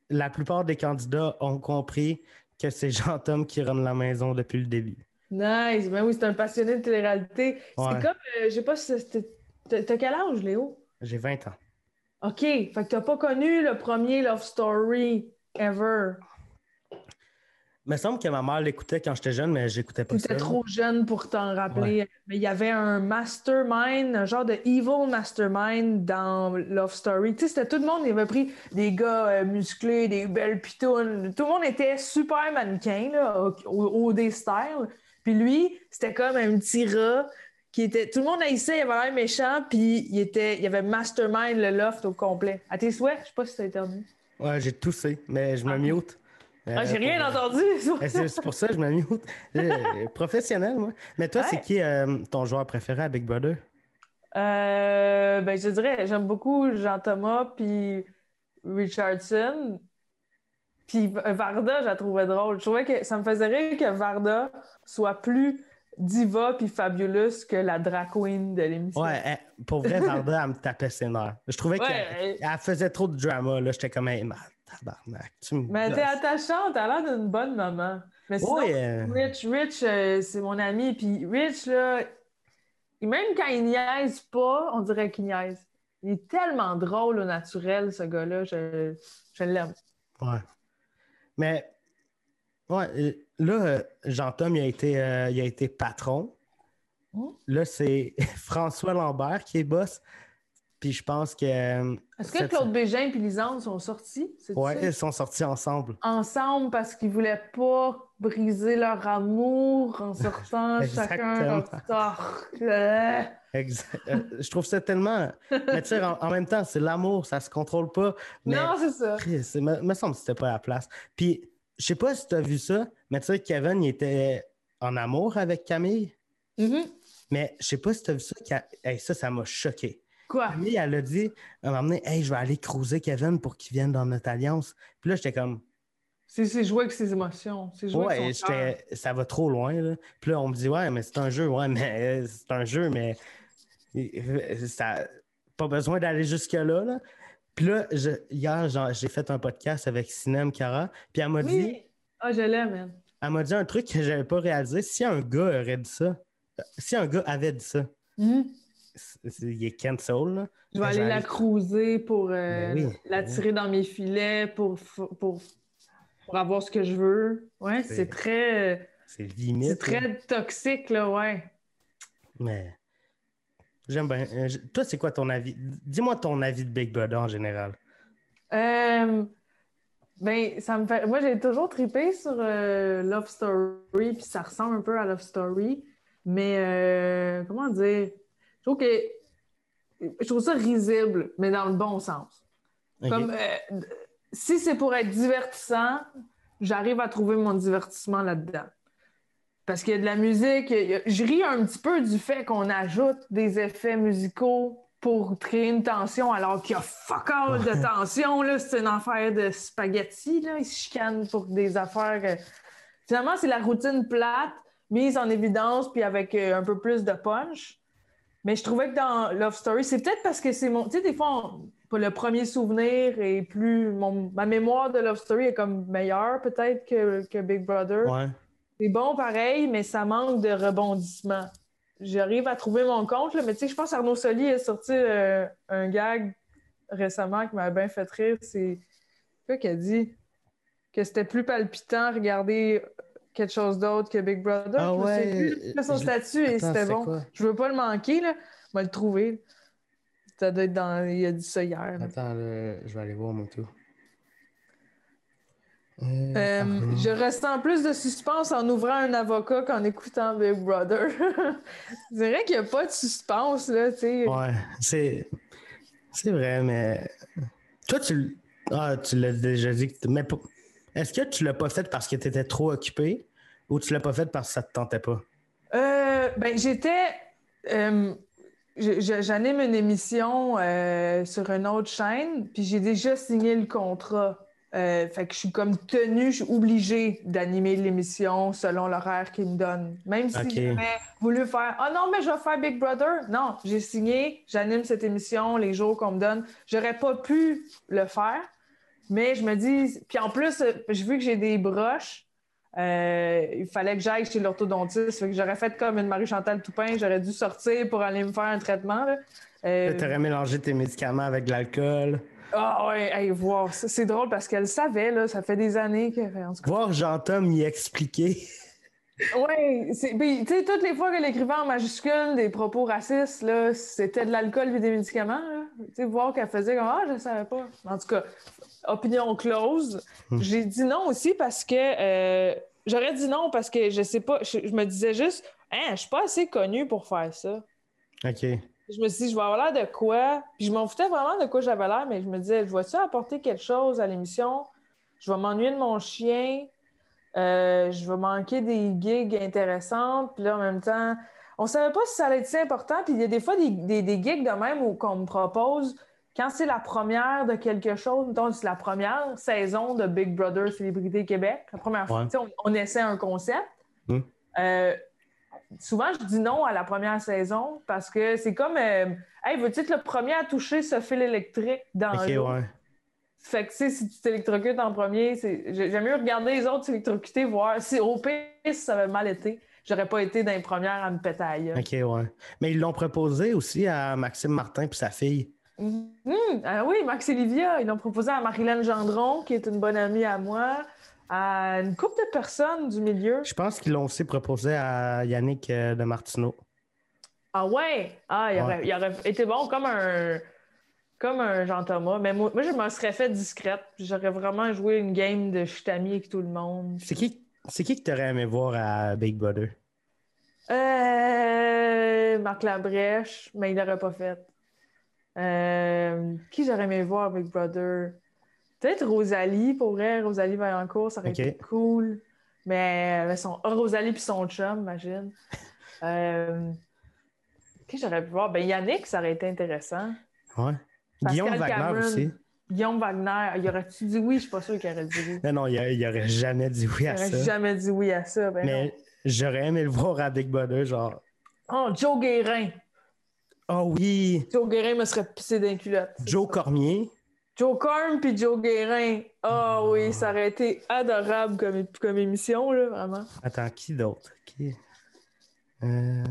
la plupart des candidats ont compris que c'est Jean-Tom qui run la maison depuis le début. Nice! Ben oui, c'est un passionné de télé-réalité. Ouais. C'est comme, euh, je sais pas si t'as quel âge, Léo? J'ai 20 ans. OK. Fait que t'as pas connu le premier Love Story ever. Il me semble que ma mère l'écoutait quand j'étais jeune, mais j'écoutais pas ça. T'étais trop jeune pour t'en rappeler. Mais il y avait un mastermind, un genre de evil mastermind dans Love Story. Tu sais, c'était tout le monde, il avait pris des gars euh, musclés, des belles pitounes. Tout le monde était super mannequin, là, au, au style. Puis lui, c'était comme un petit rat qui était. Tout le monde haïssait, il avait l'air méchant, puis il était. Il y avait mastermind le loft au complet. À tes souhaits, je sais pas si t'as interdit. Ouais, j'ai toussé, mais je me Ah. mute. Ah, j'ai Euh, rien entendu. Eh, C'est pour ça que je me mute. Euh, Professionnel, moi. Mais toi, Ouais. c'est qui euh, ton joueur préféré à Big Brother? Euh, ben, je dirais, j'aime beaucoup Jean-Thomas puis Richardson. Puis Varda, je la trouvais drôle. Je trouvais que ça me faisait rire que Varda soit plus diva puis fabulous que la drag queen de l'émission. Ouais, eh, pour vrai, Varda, elle me tapait ses nerfs. Je trouvais Ouais, qu'elle euh, elle faisait trop de drama. là. J'étais comme, hey, tabarnak, tu me Mais t'es attachante, t'as l'air d'une bonne maman. Mais sinon, euh, Rich, Rich, euh, c'est mon ami. Puis Rich, là, même quand il niaise pas, on dirait qu'il niaise. Il est tellement drôle au naturel, ce gars-là. Je, je l'aime. ouais. Mais, ouais, euh, là, euh, Jean-Tom, il, a été, euh, il a été patron. Hmm? Là, c'est François Lambert qui est boss. Puis je pense que. euh, Est-ce que Claude Bégin et Lisande sont sortis? ça? ils sont sortis ensemble. Ensemble parce qu'ils voulaient pas briser leur amour en sortant chacun leur sort. Euh, Exact. Euh, Je trouve ça tellement. Mais tu sais, en, en même temps, c'est l'amour, ça se contrôle pas. Mais Non, c'est ça. Il me, me semble que c'était pas à la place. Puis, je sais pas si tu as vu ça, mais tu sais, Kevin, il était en amour avec Camille. Mhm. Mais je sais pas si tu as vu ça. Hey, ça, ça m'a choqué. Quoi? Camille, elle a dit à un moment donné, Hey, je vais aller cruiser Kevin pour qu'il vienne dans notre alliance. Puis là, j'étais comme, C'est jouer avec ses émotions. C'est jouer ouais, avec son ça va trop loin. Là. Puis là, on me dit, ouais, mais c'est un jeu. Ouais, mais euh, c'est un jeu, mais euh, ça pas besoin d'aller jusque-là. Là. Puis là, je- hier, j'ai fait un podcast avec Sinem Cara. Puis elle m'a dit! Ah, je l'aime, man. elle m'a dit un truc que j'avais pas réalisé. Si un gars aurait dit ça, euh, si un gars avait dit ça, c'est- il est cancel. Là. Je vais aller la cruiser pour euh, Ben oui, la ben oui. tirer dans mes filets, pour, pour, pour avoir ce que je veux. Ouais, C'est- très, C'est limite. c'est très toxique, là, ouais. Mais j'aime bien. Euh, Toi, c'est quoi ton avis? Dis-moi ton avis de Big Brother en général. Euh, ben, ça me fait. Moi, j'ai toujours trippé sur euh, Love Story, puis ça ressemble un peu à Love Story. Mais euh, comment dire? Je trouve que. Je trouve ça risible, mais dans le bon sens. Comme euh, si c'est pour être divertissant, j'arrive à trouver mon divertissement là-dedans. Parce qu'il y a de la musique, a- je ris un petit peu du fait qu'on ajoute des effets musicaux pour créer une tension alors qu'il y a fuck all de tension. là. C'est une affaire de spaghetti. Là. Ils se chicanent pour des affaires. euh, Finalement, c'est la routine plate, mise en évidence, puis avec euh, un peu plus de punch. Mais je trouvais que dans Love Story, c'est peut-être parce que c'est mon. Tu sais, des fois, on- le premier souvenir est plus. Mon, ma mémoire de Love Story est comme meilleure peut-être que, que Big Brother. Ouais. C'est bon pareil, mais ça manque de rebondissement. J'arrive à trouver mon compte, là, mais tu sais, je pense Arnaud Soli a sorti euh, un gag récemment qui m'a bien fait rire. C'est quoi qu'elle dit? Que c'était plus palpitant regarder quelque chose d'autre que Big Brother. Ah Je ouais, fait son je- statut et c'était bon. quoi? Je veux pas le manquer, là. Je vais le trouver. Ça doit être dans. Il a dit ça hier. Attends, je vais aller voir mon tour. Euh, je ressens plus de suspense en ouvrant un avocat qu'en écoutant Big Brother. Je dirais qu'il n'y a pas de suspense, là, tu sais. Ouais, c'est. C'est vrai, mais. Toi, tu. Ah, tu l'as déjà dit. que Mais est-ce que tu l'as pas fait parce que tu étais trop occupé ou tu l'as pas fait parce que ça te tentait pas? Euh, ben, j'étais. euh, J'anime une émission euh, sur une autre chaîne, puis j'ai déjà signé le contrat. Euh, fait que je suis comme tenue, je suis obligée d'animer l'émission selon l'horaire qu'ils me donnent. Même si Ok. j'avais voulu faire Ah non, mais je vais faire Big Brother. Non, j'ai signé, j'anime cette émission les jours qu'on me donne. J'aurais pas pu le faire, mais je me dis. Puis en plus, j'ai vu que j'ai des broches. Euh, il fallait que j'aille chez l'orthodontiste. Fait que j'aurais fait comme une Marie-Chantal Toupin. J'aurais dû sortir pour aller me faire un traitement. Là. Euh, Tu aurais mélangé tes médicaments avec de l'alcool. Ah ouais, hey, voir. ça, C'est drôle parce qu'elle savait, là, ça fait des années que. en tout cas. Voir Jean-Tom y expliquer. Ben, tu sais, toutes les fois qu'elle écrivait en majuscule des propos racistes, là, c'était de l'alcool et des médicaments. Tu sais, voir qu'elle faisait comme Ah, je savais pas. En tout cas, opinion close. Hmm. J'ai dit non aussi parce que. euh, J'aurais dit non parce que je sais pas. Je, je me disais juste, hein, je suis pas assez connue pour faire ça. OK. Je me suis dit, je vais avoir l'air de quoi? Puis je m'en foutais vraiment de quoi j'avais l'air, mais je me disais, je vais-tu apporter quelque chose à l'émission? Je vais m'ennuyer de mon chien. Euh, je vais manquer des gigs intéressantes. Puis là, en même temps, on savait pas si ça allait être si important. Puis il y a des fois des, des, des gigs de même où qu'on me propose, quand c'est la première de quelque chose, mettons, c'est la première saison de Big Brother Célébrité Québec, la première fois, Ouais. on, on essaie un concept. Hmm. Euh, souvent, je dis non à la première saison parce que c'est comme euh, Hey, veux-tu être le premier à toucher ce fil électrique dans OK, l'eau? ouais. Fait que, si tu t'électrocutes en premier, j'aime mieux regarder les autres s'électrocuter, voir si au pire, si ça avait mal été, j'aurais pas été dans les premières à me péter. OK, ouais. Mais ils l'ont proposé aussi à Maxime Martin et sa fille. Mhm. Ah oui, Max et Livia, ils l'ont proposé à Marilyn Gendron, qui est une bonne amie à moi, à une couple de personnes du milieu. Je pense qu'ils l'ont aussi proposé à Yannick euh, de Martineau. Ah ouais? Ah, il aurait, Ouais. il aurait été bon comme un comme un Jean-Thomas. Mais moi, moi, je me serais fait discrète. J'aurais vraiment joué une game de je suis avec tout le monde. C'est qui, c'est qui que t'aurais aimé voir à Big Brother? Euh, Marc Labrèche, mais il l'aurait pas fait. Euh, qui j'aurais aimé voir avec Brother? Peut-être Rosalie, pour vrai. Rosalie Vaillancourt, ça aurait été cool. Mais euh, son... ah, Rosalie puis son chum, imagine. Euh, qui j'aurais pu voir? Ben Yannick, ça aurait été intéressant. Ouais. Pascal Guillaume Wagner Cameron. aussi. Guillaume Wagner, il aurait-tu dit oui? Je suis pas sûre qu'il aurait dit oui. Non, non, il, a- il aurait jamais dit oui Il à aurait ça. jamais dit oui à ça. Ben. Mais j'aurais aimé le voir à Big Brother, genre. Oh, Joe Guérin. Oh oui! Joe Guérin me serait pissé d'un culotte. Joe. Cormier. Joe Corm puis Joe Guérin. Ah oui, ça aurait été adorable comme, comme émission, là, vraiment. Attends, qui d'autre? Qui? Euh...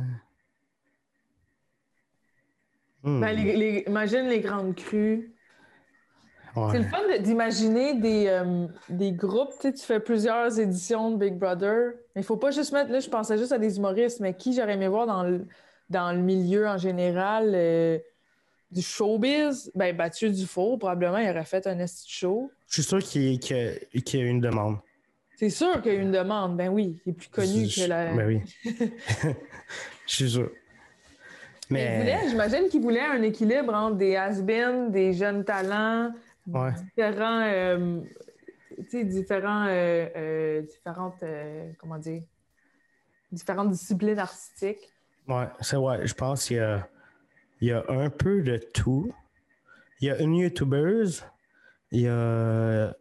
hmm, Ben, les- les- imagine les grandes crues. ouais. C'est le fun d'imaginer des, euh, des groupes. Tu sais, tu fais plusieurs éditions de Big Brother. Mais il faut pas juste mettre. Là, je pensais juste à des humoristes, mais qui j'aurais aimé voir dans le, dans le milieu en général euh, du showbiz? Ben, Mathieu Dufault, probablement, il aurait fait un esti show. Je suis sûr qu'il y, a- qu'il y a une demande. C'est sûr qu'il y a une demande. Ben oui, il est plus connu Je- que la. Ben oui. Je suis sûr. Mais j'imagine qu'il voulait un équilibre entre des has-been, des jeunes talents, Ouais. différents, euh, tu sais, différents, euh, euh, différentes, comment dire, différentes disciplines artistiques. Ouais, c'est ouais, je pense qu'il y a, il y a un peu de tout. Il y a une youtubeuse, il y a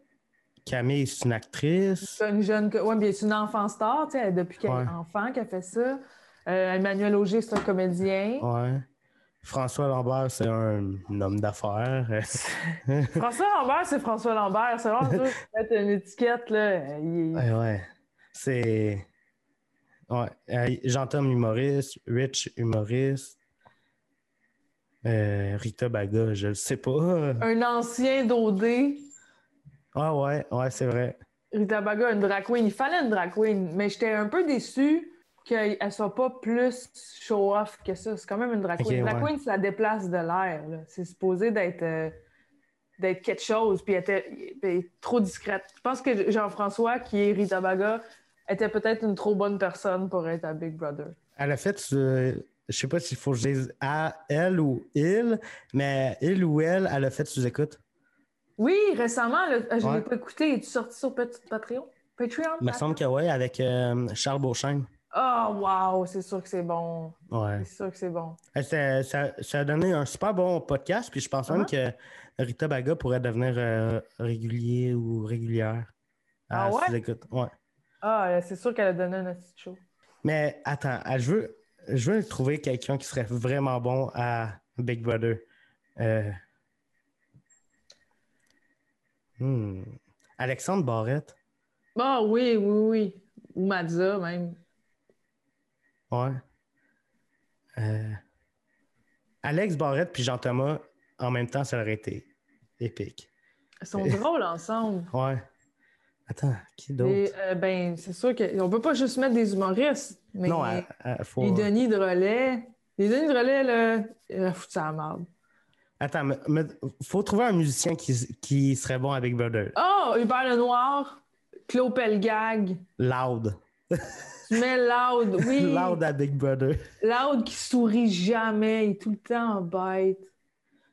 Camille, c'est une actrice. C'est une jeune, ouais, bien c'est une enfant star, tu sais, depuis qu'elle Ouais. est enfant qu'elle fait ça. Euh, Emmanuel Auger, c'est un comédien. Ouais. François Lambert, c'est un homme d'affaires. François Lambert, c'est François Lambert. C'est vraiment une étiquette. Là. Il- ouais, ouais. C'est. Ouais. Euh, Jean-Tom humoriste, Rich humoriste. Euh, Rita Baga, je le sais pas. Un ancien d'OD. Ah ouais, ouais, c'est vrai. Rita Baga, une drag queen. Il fallait une drag queen, mais j'étais un peu déçu qu'elle soit pas plus show-off que ça. C'est quand même une drag queen. drag ouais. queen, ça déplace de l'air. C'est supposé d'être euh, d'être quelque chose, puis elle était, trop discrète. Je pense que Jean-François, qui est Rita Baga, était peut-être une trop bonne personne pour être à Big Brother. Elle a fait, euh, je sais pas s'il faut que je dise à elle ou il, mais il ou elle, elle a fait sous-écoute. Oui, récemment, je ne Ouais. l'ai pas écouté. Es-tu sorti sur Patreon? Patreon? Il me semble que oui, avec euh, Charles Beauchesne. Oh, wow, c'est sûr que c'est bon. Ouais. C'est sûr que c'est bon. Euh, Ça, ça- ça a donné un super bon podcast, puis je pense même que Rita Baga pourrait devenir euh, régulier ou régulière. à Ah ouais? sous-écoute. Ouais. Ah, c'est sûr qu'elle a donné un petit show. Mais attends, je veux, je veux trouver quelqu'un qui serait vraiment bon à Big Brother. Euh, hmm. Alexandre Barrette. Ah oui, oui, oui. Ou Madza, même. Ouais. Euh, Alex Barrette puis Jean-Thomas, en même temps, ça aurait été épique. Ils sont drôles ensemble. Ouais. Attends, qui d'autre? Euh, ben, c'est sûr qu'on peut pas juste mettre des humoristes. Mais non, euh, euh, faut... les Denis de relais. Les Denis de relais, là, il a foutu ça à la merde. Attends, mais, mais faut trouver un musicien qui, qui serait bon avec Big Brother. Oh, Hubert Lenoir, Claude Pelgag. Loud. Tu mets Loud, oui. Loud à Big Brother. Loud qui sourit jamais, il est tout le temps en bête,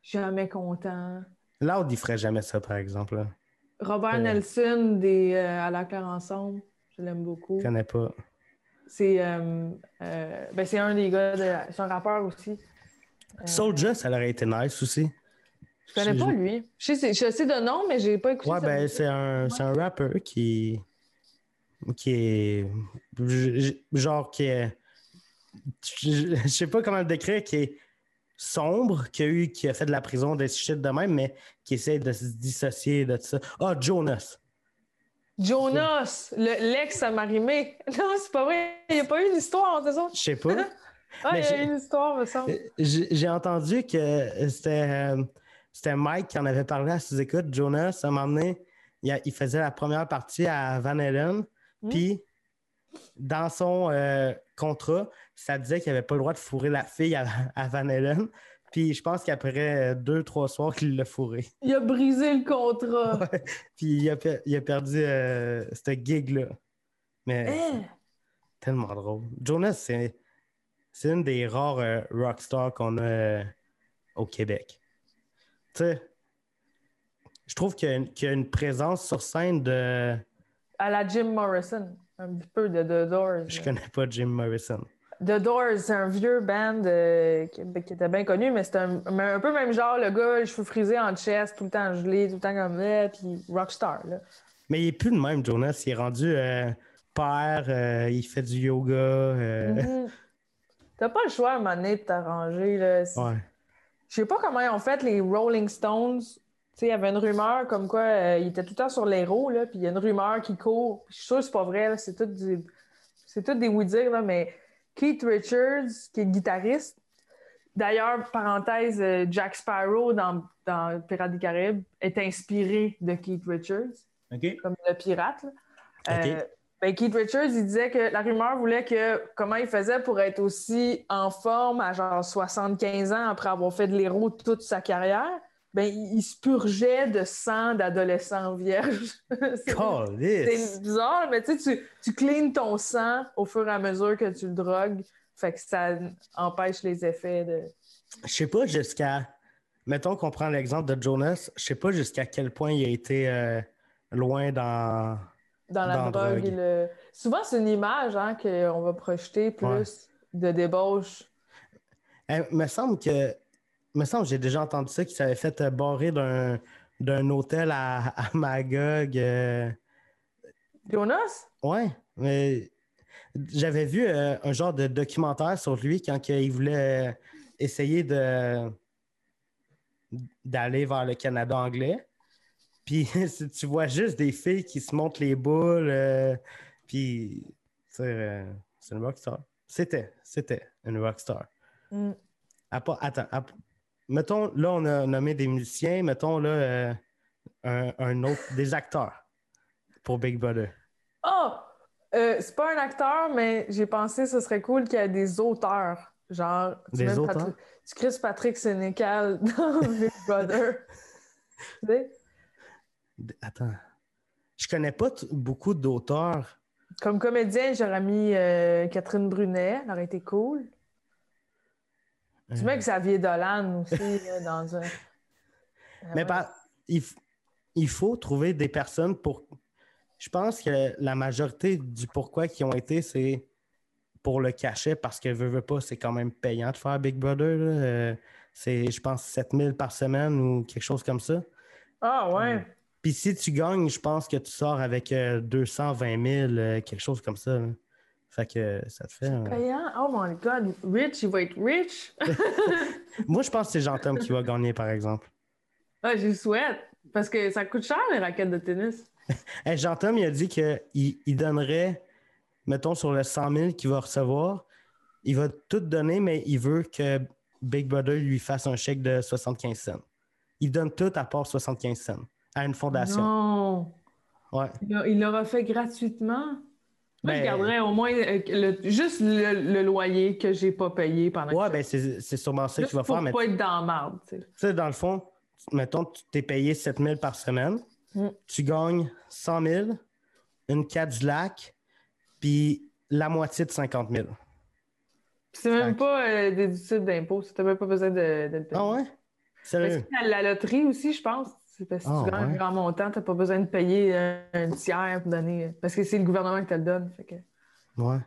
jamais content. Loud, il ferait jamais ça, par exemple. là. Robert Euh. Nelson des euh, À la claire ensemble, je l'aime beaucoup. Je connais pas. C'est euh, ben, c'est un des gars, de, c'est un rappeur aussi. Soulja, ça aurait été nice aussi. je connais pas lui. Je sais, je sais de nom, mais j'ai pas écouté. Ouais, ben, c'est un, un rappeur qui. qui est. genre, qui est. Je je sais pas comment le décrire, qui est sombre, qui a, eu, qui a fait de la prison, des shit de même, mais qui essaie de se dissocier de tout ça. Ah, Jonas. Jonas, le- l'ex à Marimé. Non, c'est pas vrai. Il n'y a pas eu d'histoire entre ça? Je sais pas. Ah, Mais il y a eu une histoire, me semble. J'ai j'ai entendu que c'était euh, c'était Mike qui en avait parlé à ses écoutes. Jonas, à un moment donné, il, a- il faisait la première partie à Van Halen. Mm. Puis, dans son euh, contrat, ça disait qu'il n'avait pas le droit de fourrer la fille à, à Van Halen. Puis, je pense qu'après euh, deux, trois soirs qu'il l'a fourré. Il a brisé le contrat. Puis, il a, per- il a perdu euh, ce gig-là. Mais Hein? tellement drôle. Jonas, c'est une des rares euh, rockstars qu'on a euh, au Québec. Tu sais, je trouve qu'il y, a une- qu'il y a une présence sur scène de. À la Jim Morrison, un petit peu de The Doors. Je là. connais pas Jim Morrison. The Doors, c'est un vieux band euh, qui, qui était bien connu, mais c'était un, un peu même genre, le gars, les cheveux frisés en chest, tout le temps gelé, tout le temps comme ça, puis rockstar. Là. Mais il est plus de même, Jonas. Il est rendu euh, père, euh, il fait du yoga. Mhm. T'as pas le choix à un moment donné de t'arranger. là. Ouais. Je sais pas comment ils ont fait les Rolling Stones. Il y avait une rumeur comme quoi ils étaient tout le temps sur les roues, là, puis il y a une rumeur qui court. Je suis sûre que c'est pas vrai, là, c'est tout, du- c'est tout des oui-dire, là, mais Keith Richards, qui est guitariste, d'ailleurs, parenthèse, euh, Jack Sparrow dans, dans Pirates des Caraïbes est inspiré de Keith Richards comme le pirate. Euh, ben, Keith Richards, il disait que la rumeur voulait que comment il faisait pour être aussi en forme à genre 75 ans après avoir fait de l'héros toute sa carrière. Ben, il, il se purgeait de sang d'adolescent vierge. C'est- bizarre, mais tu sais, tu, tu cleans ton sang au fur et à mesure que tu le drogues. Fait que ça empêche les effets de. Je sais pas jusqu'à. Mettons qu'on prend l'exemple de Jonas, je sais pas jusqu'à quel point il a été euh, loin dans. dans la Dans drogue. le- Souvent, c'est une image hein, qu'on va projeter plus Ouais. de débauche. Eh, me semble que. Me semble que j'ai déjà entendu ça, qu'il s'avait fait euh, barrer d'un, d'un hôtel à, à Magog. euh, Jonas? Ouais, mais j'avais vu euh, un genre de documentaire sur lui quand il voulait. essayer de d'aller vers le Canada anglais. Puis si tu vois juste des filles qui se montent les boules, euh, puis euh, c'est une rockstar. C'était, c'était une rockstar. Mm. À part- attends, à- mettons, là, on a nommé des musiciens, mettons, là, euh, un, un autre, des acteurs pour Big Brother. Oh! Euh, c'est pas un acteur, mais j'ai pensé que ce serait cool qu'il y ait des auteurs. Genre, tu Des auteurs? Patri- tu crises Patrick Sénécal dans Big Brother. Tu sais? D- Attends. Je connais pas t- beaucoup d'auteurs. Comme comédien, j'aurais mis euh, Catherine Brunet. Elle aurait été cool. Tu Euh, mets Xavier Dolan aussi là, dans un. Mais par- il, f- il faut trouver des personnes pour. Je pense que la majorité du pourquoi qui ont été, c'est pour le cachet, parce que veux, veux pas, c'est quand même payant de faire Big Brother. Euh, c'est, je pense, 7000 par semaine ou quelque chose comme ça. Ah ouais. Puis si tu gagnes, je pense que tu sors avec euh, 220 000, euh, quelque chose comme ça. là. Fait que ça te fait. un- Payant. Oh my god. Rich, il va être rich. Moi, je pense que c'est Jean-Tom qui va gagner, par exemple. ah, j'y souhaite. Parce que ça coûte cher, les raquettes de tennis. Hey, Jean-Tom, il a dit qu'il il donnerait, mettons, sur le 100 000 qu'il va recevoir, il va tout donner, mais il veut que Big Brother lui fasse un chèque de 75 cents. Il donne tout à part 75 cents à une fondation. Non. Ouais. Il l'aura fait gratuitement. Moi, Ben- je garderais au moins euh, le- juste le, le loyer que j'ai pas payé pendant Ouais, que ben c'est c'est sûrement ça qu'il va pour faire. Mais pas tu être dans la marde, tu sais. sais, dans le fond, mettons, tu t'es payé 7 000 par semaine, Mm. tu gagnes 100 000, une Cadillac, puis la moitié de 50 000. Puis C'est même pas euh, déductible d'impôts. T'as même pas besoin de, de le payer. Ah ouais? Parce Sérieux? que la loterie aussi, je pense. C'est parce que si Ah, tu gagnes ouais. un grand montant, t'as pas besoin de payer euh, un tiers pour donner. euh, Parce que c'est le gouvernement qui te le donne. Fait que, Ouais.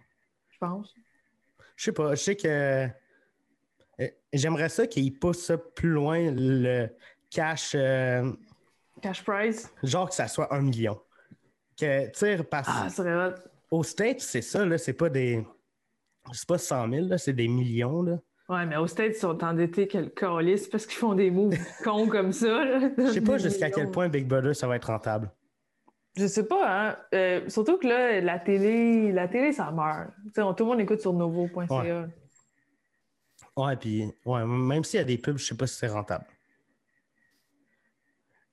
je pense. Je sais pas, je sais que euh, j'aimerais ça qu'ils poussent ça plus loin, le cash, euh, Cash prize? genre que ça soit un million. Que, tu sais, parce Ah, aux States, c'est ça, là, c'est pas des. C'est pas 100 000, là, c'est des millions, là. Ouais, mais aux States, ils sont endettés que le calice parce qu'ils font des moves cons comme ça. Je sais pas jusqu'à quel point Big Brother, ça va être rentable. Je sais pas, hein. Euh, surtout que là, la télé, la télé, ça meurt. On- tout le monde écoute sur novo.ca. Ouais. Ouais, puis, ouais, même s'il y a des pubs, je sais pas si c'est rentable.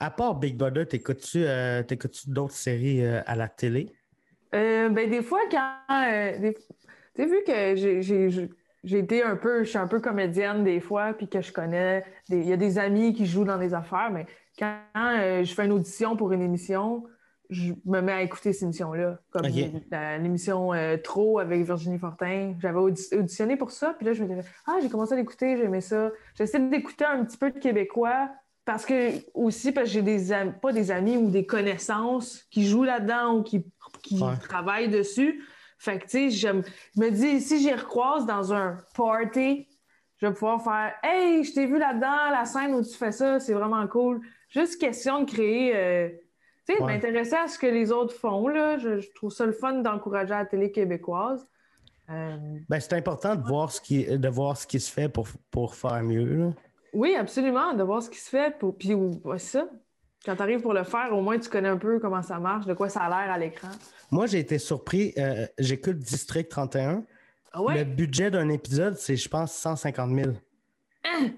À part Big Brother, t'écoutes-tu euh, d'autres séries euh, à la télé? Euh, ben, des fois, quand. des- Tu sais, vu que j'ai- j'ai été un peu. Je suis un peu comédienne des fois, puis que je connais. des- Il y a des amis qui jouent dans des affaires, mais quand euh, je fais une audition pour une émission, je me mets à écouter cette émission-là. Comme l'émission euh, Trop avec Virginie Fortin. J'avais audi- auditionné pour ça, puis là, je me disais, ah, j'ai commencé à l'écouter, j'aimais ça. J'essaie d'écouter un petit peu de québécois. Parce que aussi parce que j'ai des pas des amis ou des connaissances qui jouent là-dedans ou qui, qui Ouais. travaillent dessus. Fait que tu sais, je me dis si j'y recroise dans un party, je vais pouvoir faire Hey, je t'ai vu là-dedans, la scène où tu fais ça, c'est vraiment cool. Juste question de créer euh, tu sais, Ouais. m'intéresser à ce que les autres font. Là. Je, je trouve ça le fun d'encourager la télé québécoise. Euh, Ben, c'est important de voir ce qui, de voir ce qui se fait pour, pour faire mieux. là. Oui, absolument, de voir ce qui se fait. Pour... Puis, ou- ouais, ça. Quand tu arrives pour le faire, au moins tu connais un peu comment ça marche, de quoi ça a l'air à l'écran. Moi, j'ai été surpris. euh, J'écoute District 31. Ah ouais? Le budget d'un épisode, c'est, je pense, 150 000. Hein?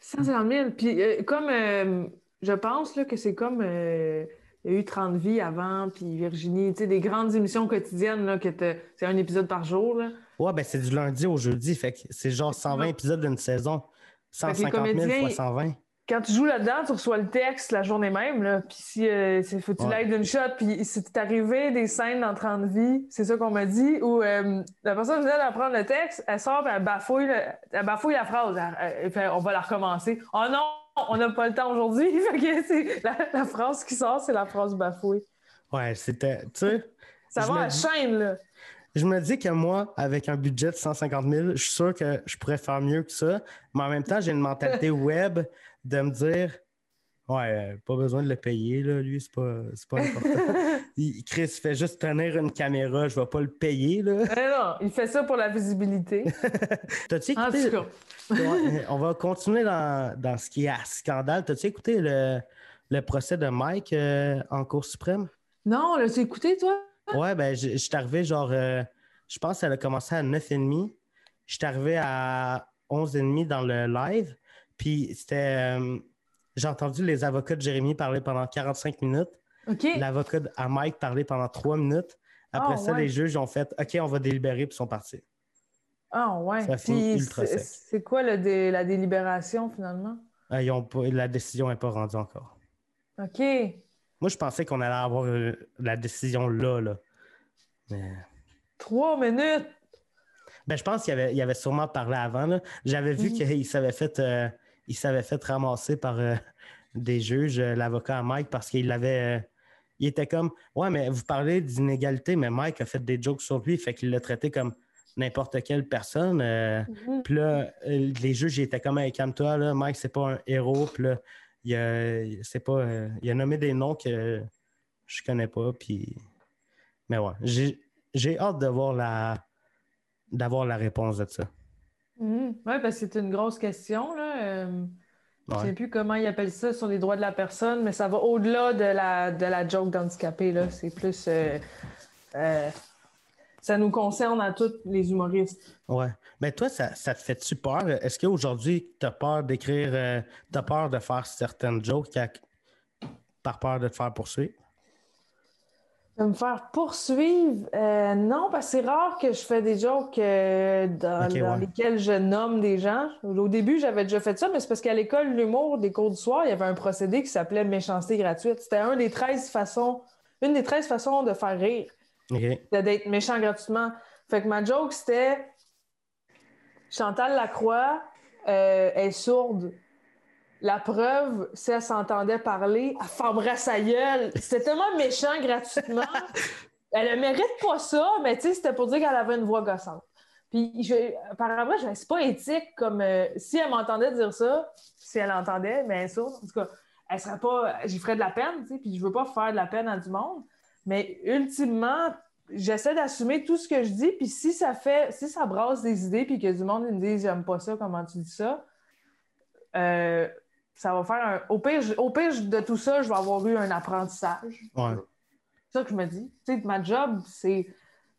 150 000. Puis, euh, comme euh, je pense là, que c'est comme euh, il y a eu 30 vies avant, puis Virginie, tu sais, des grandes émissions quotidiennes, là, que c'est un épisode par jour. Là. Ouais, ben, c'est du lundi au jeudi. Fait que c'est genre 120 épisodes d'une saison. que les 150 000 comédiens- fois 120. Quand tu joues là-dedans, tu reçois le texte la journée même, là, puis si euh, faut que tu Ouais. l'ailles d'une shot, puis si c'est arrivé des scènes dans 30 vies, c'est ça qu'on m'a dit, où euh, la personne venait d'apprendre le texte, elle sort, puis elle bafouille, le- elle bafouille la phrase, elle- on va la recommencer. Oh non, on n'a pas le temps aujourd'hui, la, la phrase qui sort, c'est la phrase bafouille. Ouais, c'était. Tu sais, Ça va à chaîne, là. je me dis que moi, avec un budget de 150 000, je suis sûr que je pourrais faire mieux que ça. Mais en même temps, j'ai une mentalité web de me dire. Ouais, euh, pas besoin de le payer, là, lui, c'est pas, pas important. il- Chris fait juste tenir une caméra, je vais pas le payer, là. Non, il fait ça pour la visibilité. T'as-tu En écouté... tout cas. On va continuer dans, dans ce qui est à scandale. T'as-tu écouté le, le procès de Mike euh, en Cour suprême? Non, l'as-tu écouté, toi? Ouais, ben, je je suis arrivé genre, euh, je pense qu'elle a commencé à 9h30. Je suis arrivé à 11h30 dans le live. Puis c'était, euh, j'ai entendu les avocats de Jérémy parler pendant 45 minutes. OK. L'avocat de- à Mike parler pendant 3 minutes. Après Ah, ça, ouais. les juges ont fait OK, on va délibérer, puis ils sont partis. Ah, ouais. Ça finit Puis ultra c'est- sec. C'est quoi le dé- la délibération, finalement? Euh, ils ont pas- la décision n'est pas rendue encore. OK. Moi, je pensais qu'on allait avoir euh, la décision là. là. Mais... Trois minutes. Ben, je pense qu'il avait, il avait sûrement parlé avant. là. J'avais vu qu'il s'avait fait, euh, il s'avait fait ramasser par euh, des juges, euh, l'avocat à Mike, parce qu'il avait. euh, il était comme Ouais, mais vous parlez d'inégalité, mais Mike a fait des jokes sur lui, fait qu'il l'a traité comme n'importe quelle personne. Mhm. Puis là, les juges, ils étaient comme Hey, calme-toi, là, Mike, c'est pas un héros. Puis là, il a, c'est pas, il a nommé des noms que je connais pas. Puis... Mais ouais, j'ai, j'ai hâte de voir la, d'avoir la réponse de ça. Mhm. Ouais, parce que c'est une grosse question, là. Euh, Je Ouais. sais plus comment ils appellent ça sur les droits de la personne, mais ça va au-delà de la, de la joke d'handicapé, là. C'est plus... euh, euh, ça nous concerne à tous les humoristes. Ouais. Mais toi, ça, ça te fait-tu peur? Est-ce qu'aujourd'hui, tu as peur d'écrire, euh, t'as peur de faire certaines jokes à- par peur de te faire poursuivre? Me faire poursuivre? Euh, non, parce que c'est rare que je fais des jokes euh, dans, Ok, dans ouais. lesquels je nomme des gens. Au début, j'avais déjà fait ça, mais c'est parce qu'à l'école l'humour, des cours du soir, il y avait un procédé qui s'appelait méchanceté gratuite. C'était un des 13 façons, une des 13 façons de faire rire. C'était d'être méchant gratuitement. Fait que ma joke, c'était Chantal Lacroix euh, est sourde. La preuve, si elle s'entendait parler, elle fermerait sa gueule. C'était tellement méchant gratuitement. Elle ne mérite pas ça, mais tu sais, c'était pour dire qu'elle avait une voix gossante. Puis, je, par après, je c'est pas éthique comme euh, si elle m'entendait dire ça, si elle entendait, mais elle sourde. En tout cas, elle serait pas. J'y ferais de la peine, tu sais, puis je veux pas faire de la peine à du monde. Mais ultimement, j'essaie d'assumer tout ce que je dis, puis si ça fait, si ça brasse des idées, puis que du monde me dise j'aime pas ça, comment tu dis ça, euh, ça va faire un. Au pire, au pire, de tout ça, je vais avoir eu un apprentissage. Ouais. C'est ça que je me dis. Tu sais, ma job, c'est,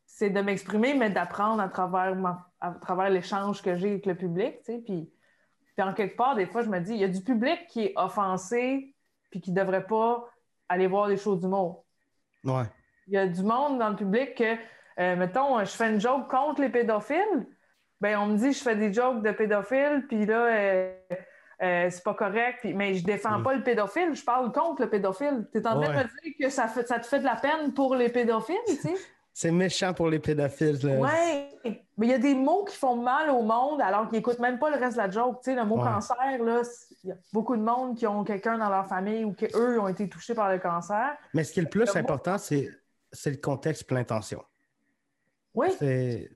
c'est de m'exprimer, mais d'apprendre à travers, ma- à travers l'échange que j'ai avec le public. Tu sais, puis, puis en quelque part, des fois, je me dis, il y a du public qui est offensé, puis qui ne devrait pas aller voir des shows d'humour. Ouais. Il y a du monde dans le public que, euh, mettons, je fais une joke contre les pédophiles, ben on me dit je fais des jokes de pédophiles, puis là, euh, euh, c'est pas correct, puis- mais je défends Mm. pas le pédophile, je parle contre le pédophile. Tu es en train de me dire que ça, fait, ça te fait de la peine pour les pédophiles, tu sais? C'est méchant pour les pédophiles. Ouais! Mais il y a des mots qui font mal au monde alors qu'ils n'écoutent même pas le reste de la joke. Tu sais, le mot Ouais. cancer, il y a beaucoup de monde qui ont quelqu'un dans leur famille ou qu'eux ont été touchés par le cancer. Mais ce qui est le plus Le important, c'est, c'est le contexte et l'intention. Oui,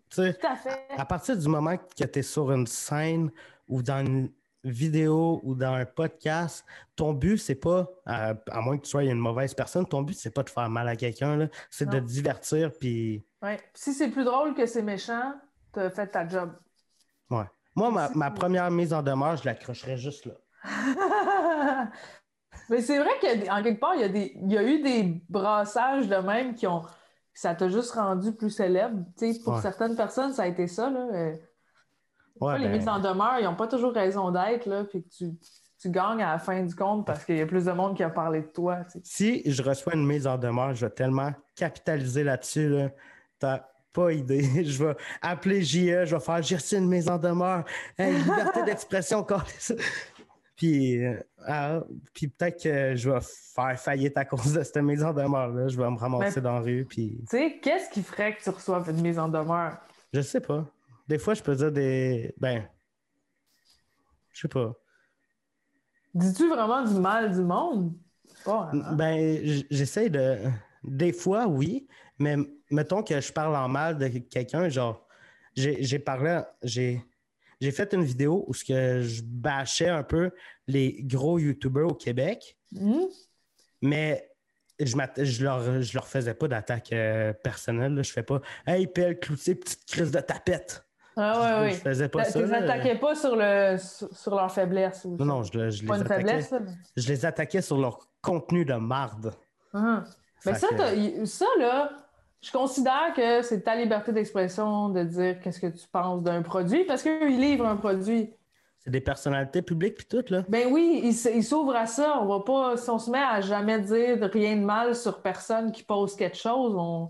tout à fait. à partir du moment que tu es sur une scène ou dans une vidéo ou dans un podcast, ton but, c'est pas, à, à moins que tu sois une mauvaise personne, ton but, c'est pas de faire mal à quelqu'un, c'est de Non. divertir. Puis, Ouais. Si c'est plus drôle que c'est méchant, t'as fait ta job. ouais. Moi, ma, ma première mise en demeure, je l'accrocherais juste là. Mais c'est vrai qu'en quelque part, il y, a des, il y a eu des brassages de même qui ont. Ça t'a juste rendu plus célèbre. Tu pour Ouais. certaines personnes, ça a été ça. Là. Ouais, les ben, mises en demeure, ils n'ont pas toujours raison d'être, là, puis que tu, tu gagnes à la fin du compte parce qu'il y a plus de monde qui a parlé de toi. tu sais. Si je reçois une mise en demeure, je vais tellement capitaliser là-dessus. Là. T'as pas idée. Je vais appeler JE, je vais faire j'ai reçu une mise en demeure. Hey, liberté d'expression. Puis, euh, ah, puis peut-être que je vais faire faillite à cause de cette mise en demeure-là. Je vais me ramasser dans la rue. Puis, Tu sais, qu'est-ce qui ferait que tu reçoives une mise en demeure? je sais pas. Des fois, je peux dire des. Ben. Je sais pas. Dis-tu vraiment du mal du monde? Pas vraiment. Ben, j'essaie de. Des fois, oui, mais mettons que je parle en mal de quelqu'un, genre, j'ai parlé, j'ai j'ai fait une vidéo où ce que je bâchais un peu les gros YouTubers au Québec, Hmm? mais je, je, leur, je leur faisais pas d'attaque euh, personnelle. Là. Je fais pas Hey, pelle, cloutier, petite crise de tapette. Ah ouais, Je oui. faisais pas Tu les attaquais pas sur, le, sur, sur leur faiblesse. ou Non, non, je, je les attaquais. faiblesse, là. mais- Je les attaquais sur leur contenu de marde. Hum. Mais ça, que- ça, là, je considère que c'est ta liberté d'expression de dire qu'est-ce que tu penses d'un produit parce qu'eux, ils livrent un produit. C'est des personnalités publiques puis tout, là. Ben oui, ils s'ouvrent à ça. On va pas, si on se met à jamais dire rien de mal sur personne qui pose quelque chose, on,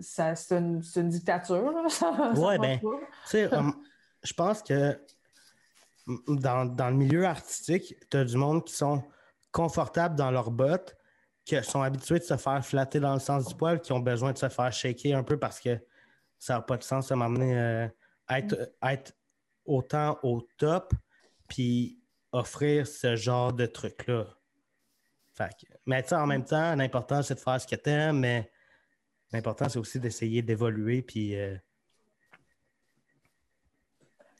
ça, c'est une, c'est une dictature. ben, pas. Tu sais, je pense que dans, dans le milieu artistique, tu as du monde qui sont confortables dans leurs bottes, qui sont habitués de se faire flatter dans le sens du poil, qui ont besoin de se faire shaker un peu parce que ça n'a pas de sens de m'amener euh, être, être autant au top puis offrir ce genre de truc-là. Fait que- mais tu sais, en même temps, l'important, c'est de faire ce que tu aimes, mais l'important, c'est aussi d'essayer d'évoluer. Puis, euh,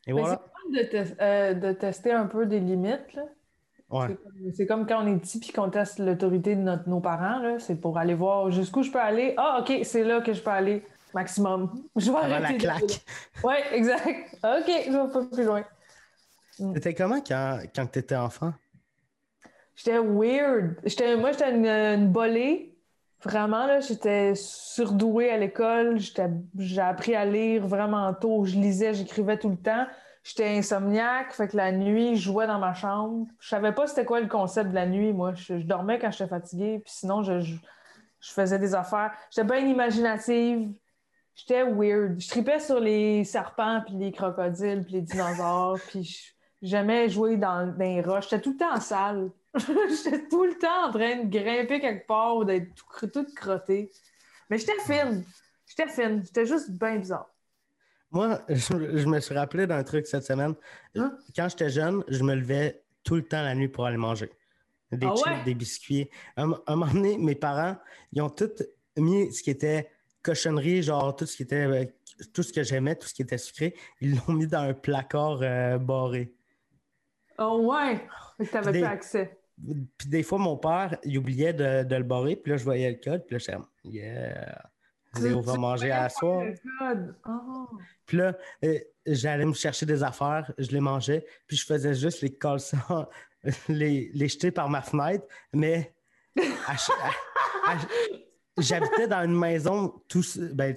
Et voilà. c'est de, te- euh, de tester un peu des limites. Ouais. C'est comme- quand on est petit puis qu'on teste l'autorité de notre- nos parents. là. C'est pour aller voir jusqu'où je peux aller. Ah, OK, c'est là que je peux aller maximum. Je vais Avant la claque. Oui, exact. OK, je vais pas plus loin. C'était comment quand, quand tu étais enfant? J'étais weird. J'étais, moi, j'étais une, une bolée. Vraiment, là, j'étais surdouée à l'école. J'ai appris à lire vraiment tôt. Je lisais, j'écrivais tout le temps. J'étais insomniaque, fait que la nuit, je jouais dans ma chambre. Je savais pas c'était quoi le concept de la nuit, moi. Je, dormais quand j'étais fatiguée, puis sinon, je, je, faisais des affaires. J'étais bien imaginative. J'étais weird. Je tripais sur les serpents, puis les crocodiles, puis les dinosaures, puis j'aimais jouer dans, dans les roches. J'étais tout le temps en salle. j'étais tout le temps en train de grimper quelque part ou d'être tout, crottée. Mais j'étais fine. J'étais fine. J'étais juste bien bizarre. Moi, je, je me suis rappelé d'un truc cette semaine. Hein? Quand j'étais jeune, je me levais tout le temps la nuit pour aller manger. Des Ah chips, ouais? des biscuits. Un, un moment donné, mes parents, ils ont tout mis ce qui était cochonnerie, genre tout ce qui était euh, tout ce que j'aimais, tout ce qui était sucré, ils l'ont mis dans un placard euh, barré. Oh ouais! T'avais Des- plus accès. Puis des fois, mon père, il oubliait de, de le barrer, puis là, je voyais le code, puis là, comme, yeah, Zéro va manger à soir. Oh. Puis là, euh, j'allais me chercher des affaires, je les mangeais, puis je faisais juste les coller les, les jeter par ma fenêtre, mais j'habitais dans une maison, tout, ben,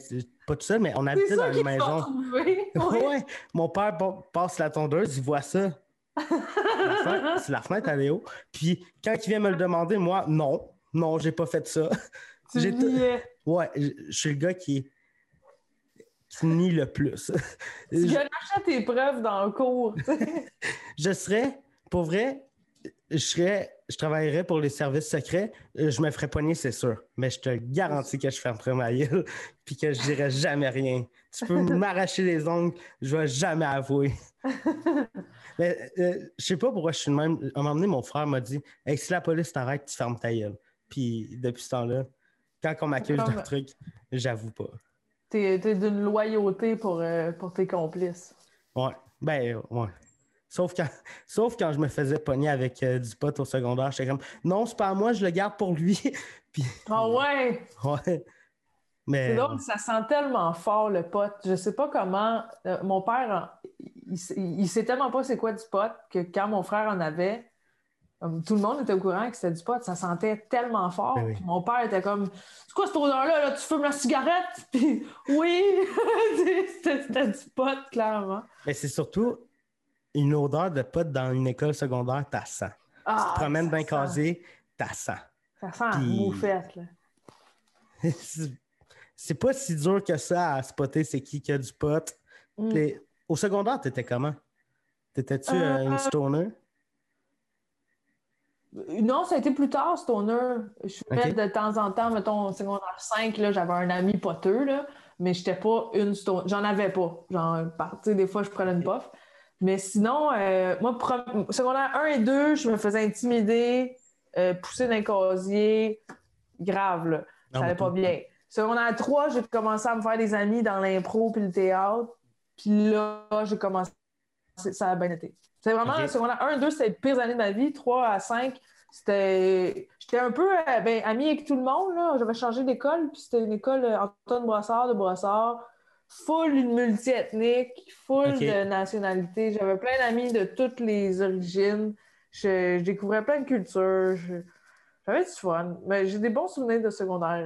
pas tout seul, mais on habitait dans une maison. Ouais. Ouais. mon père pa- passe la tondeuse, il voit ça. La fenêtre- C'est la fenêtre à Léo. Puis quand il vient me le demander, moi, non, non, j'ai pas fait ça. Tu J'ai niais. Ouais, je suis le gars qui, qui nie le plus. Tu Je- gâchais tes preuves dans le cours. je serais, pour vrai, je serais, je travaillerais pour les services secrets, euh, je me ferais poigner, c'est sûr. Mais je te garantis que je fermerais ma gueule puis que je dirais jamais rien. Tu peux m'arracher les ongles, je vais jamais avouer. Mais euh, je sais pas pourquoi je suis le même. À un moment donné, mon frère m'a dit Hey, si la police t'arrête, tu fermes ta gueule. Puis depuis ce temps-là, quand on m'accuse d'un truc, j'avoue pas. T'es t'es d'une loyauté pour, euh, pour tes complices. Ouais. Ben, ouais. Sauf quand, sauf quand je me faisais pogner avec euh, du pot au secondaire, j'étais comme non, c'est pas à moi, je le garde pour lui. Puis, Ah ouais! ouais. Mais. C'est drôle, ça sent tellement fort le pot. Je sais pas comment. euh, mon père, il, il, il sait tellement pas c'est quoi du pot que quand mon frère en avait, euh, tout le monde était au courant que c'était du pot. Ça sentait tellement fort. Ben oui. Puis Mon père était comme C'est quoi cette odeur-là? Là? Tu fumes la cigarette? Puis oui! c'était c'était du pot, clairement. Mais c'est surtout une odeur de pot dans une école secondaire, t'as. Ah, tu te promènes ça d'un casier, t'as sens. Ça sent Puis- moufette, là. C'est- pas si dur que ça à spotter c'est qui qui a du pot. Mm. Les- Au secondaire, t'étais comment? T'étais-tu euh, Euh, une stoner? Non, ça a été plus tard, Stoner. Je fais Ok. de temps en temps, mettons, au secondaire 5, là, j'avais un ami poteux, là, mais j'étais pas une Stoner. J'en avais pas. Genre, par- des fois, je prenais une puff. Mais sinon, euh, moi, secondaire 1 et 2, je me faisais intimider, euh, pousser d'un casier. Grave, là. Ça Non, allait pas bien. Secondaire 3, j'ai commencé à me faire des amis dans l'impro puis le théâtre. Puis là, j'ai commencé. Ça a bien été. C'est vraiment Ok. secondaire 1, 2, c'était les pires années de ma vie. 3 à 5, c'était. J'étais un peu euh, ben, amie avec tout le monde. là. J'avais changé d'école, puis c'était une école Antoine Brossard de Brossard, full multiethnique, full de nationalité. J'avais plein d'amis de toutes les origines. Je, je découvrais plein de cultures. Je- J'avais du fun. Mais j'ai des bons souvenirs de secondaire.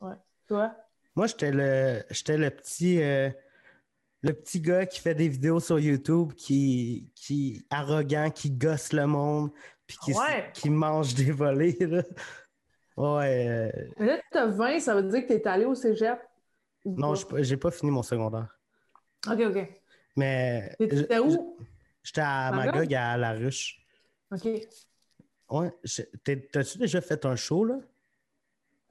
euh, Ouais. Toi? Moi, j'étais le, j'étais le petit, euh, le petit gars qui fait des vidéos sur YouTube, qui, qui arrogant, qui gosse le monde, puis qui, s- Ouais. qui mange des volets. Là. Ouais. euh, Mais là, tu as 20, ça veut dire que tu es allé au cégep? Non, j'ai pas- fini mon secondaire. OK, OK. Mais Et tu étais je- où? j'étais à Magog? À La Ruche. OK. Ouais. T'as-tu déjà fait un show, là?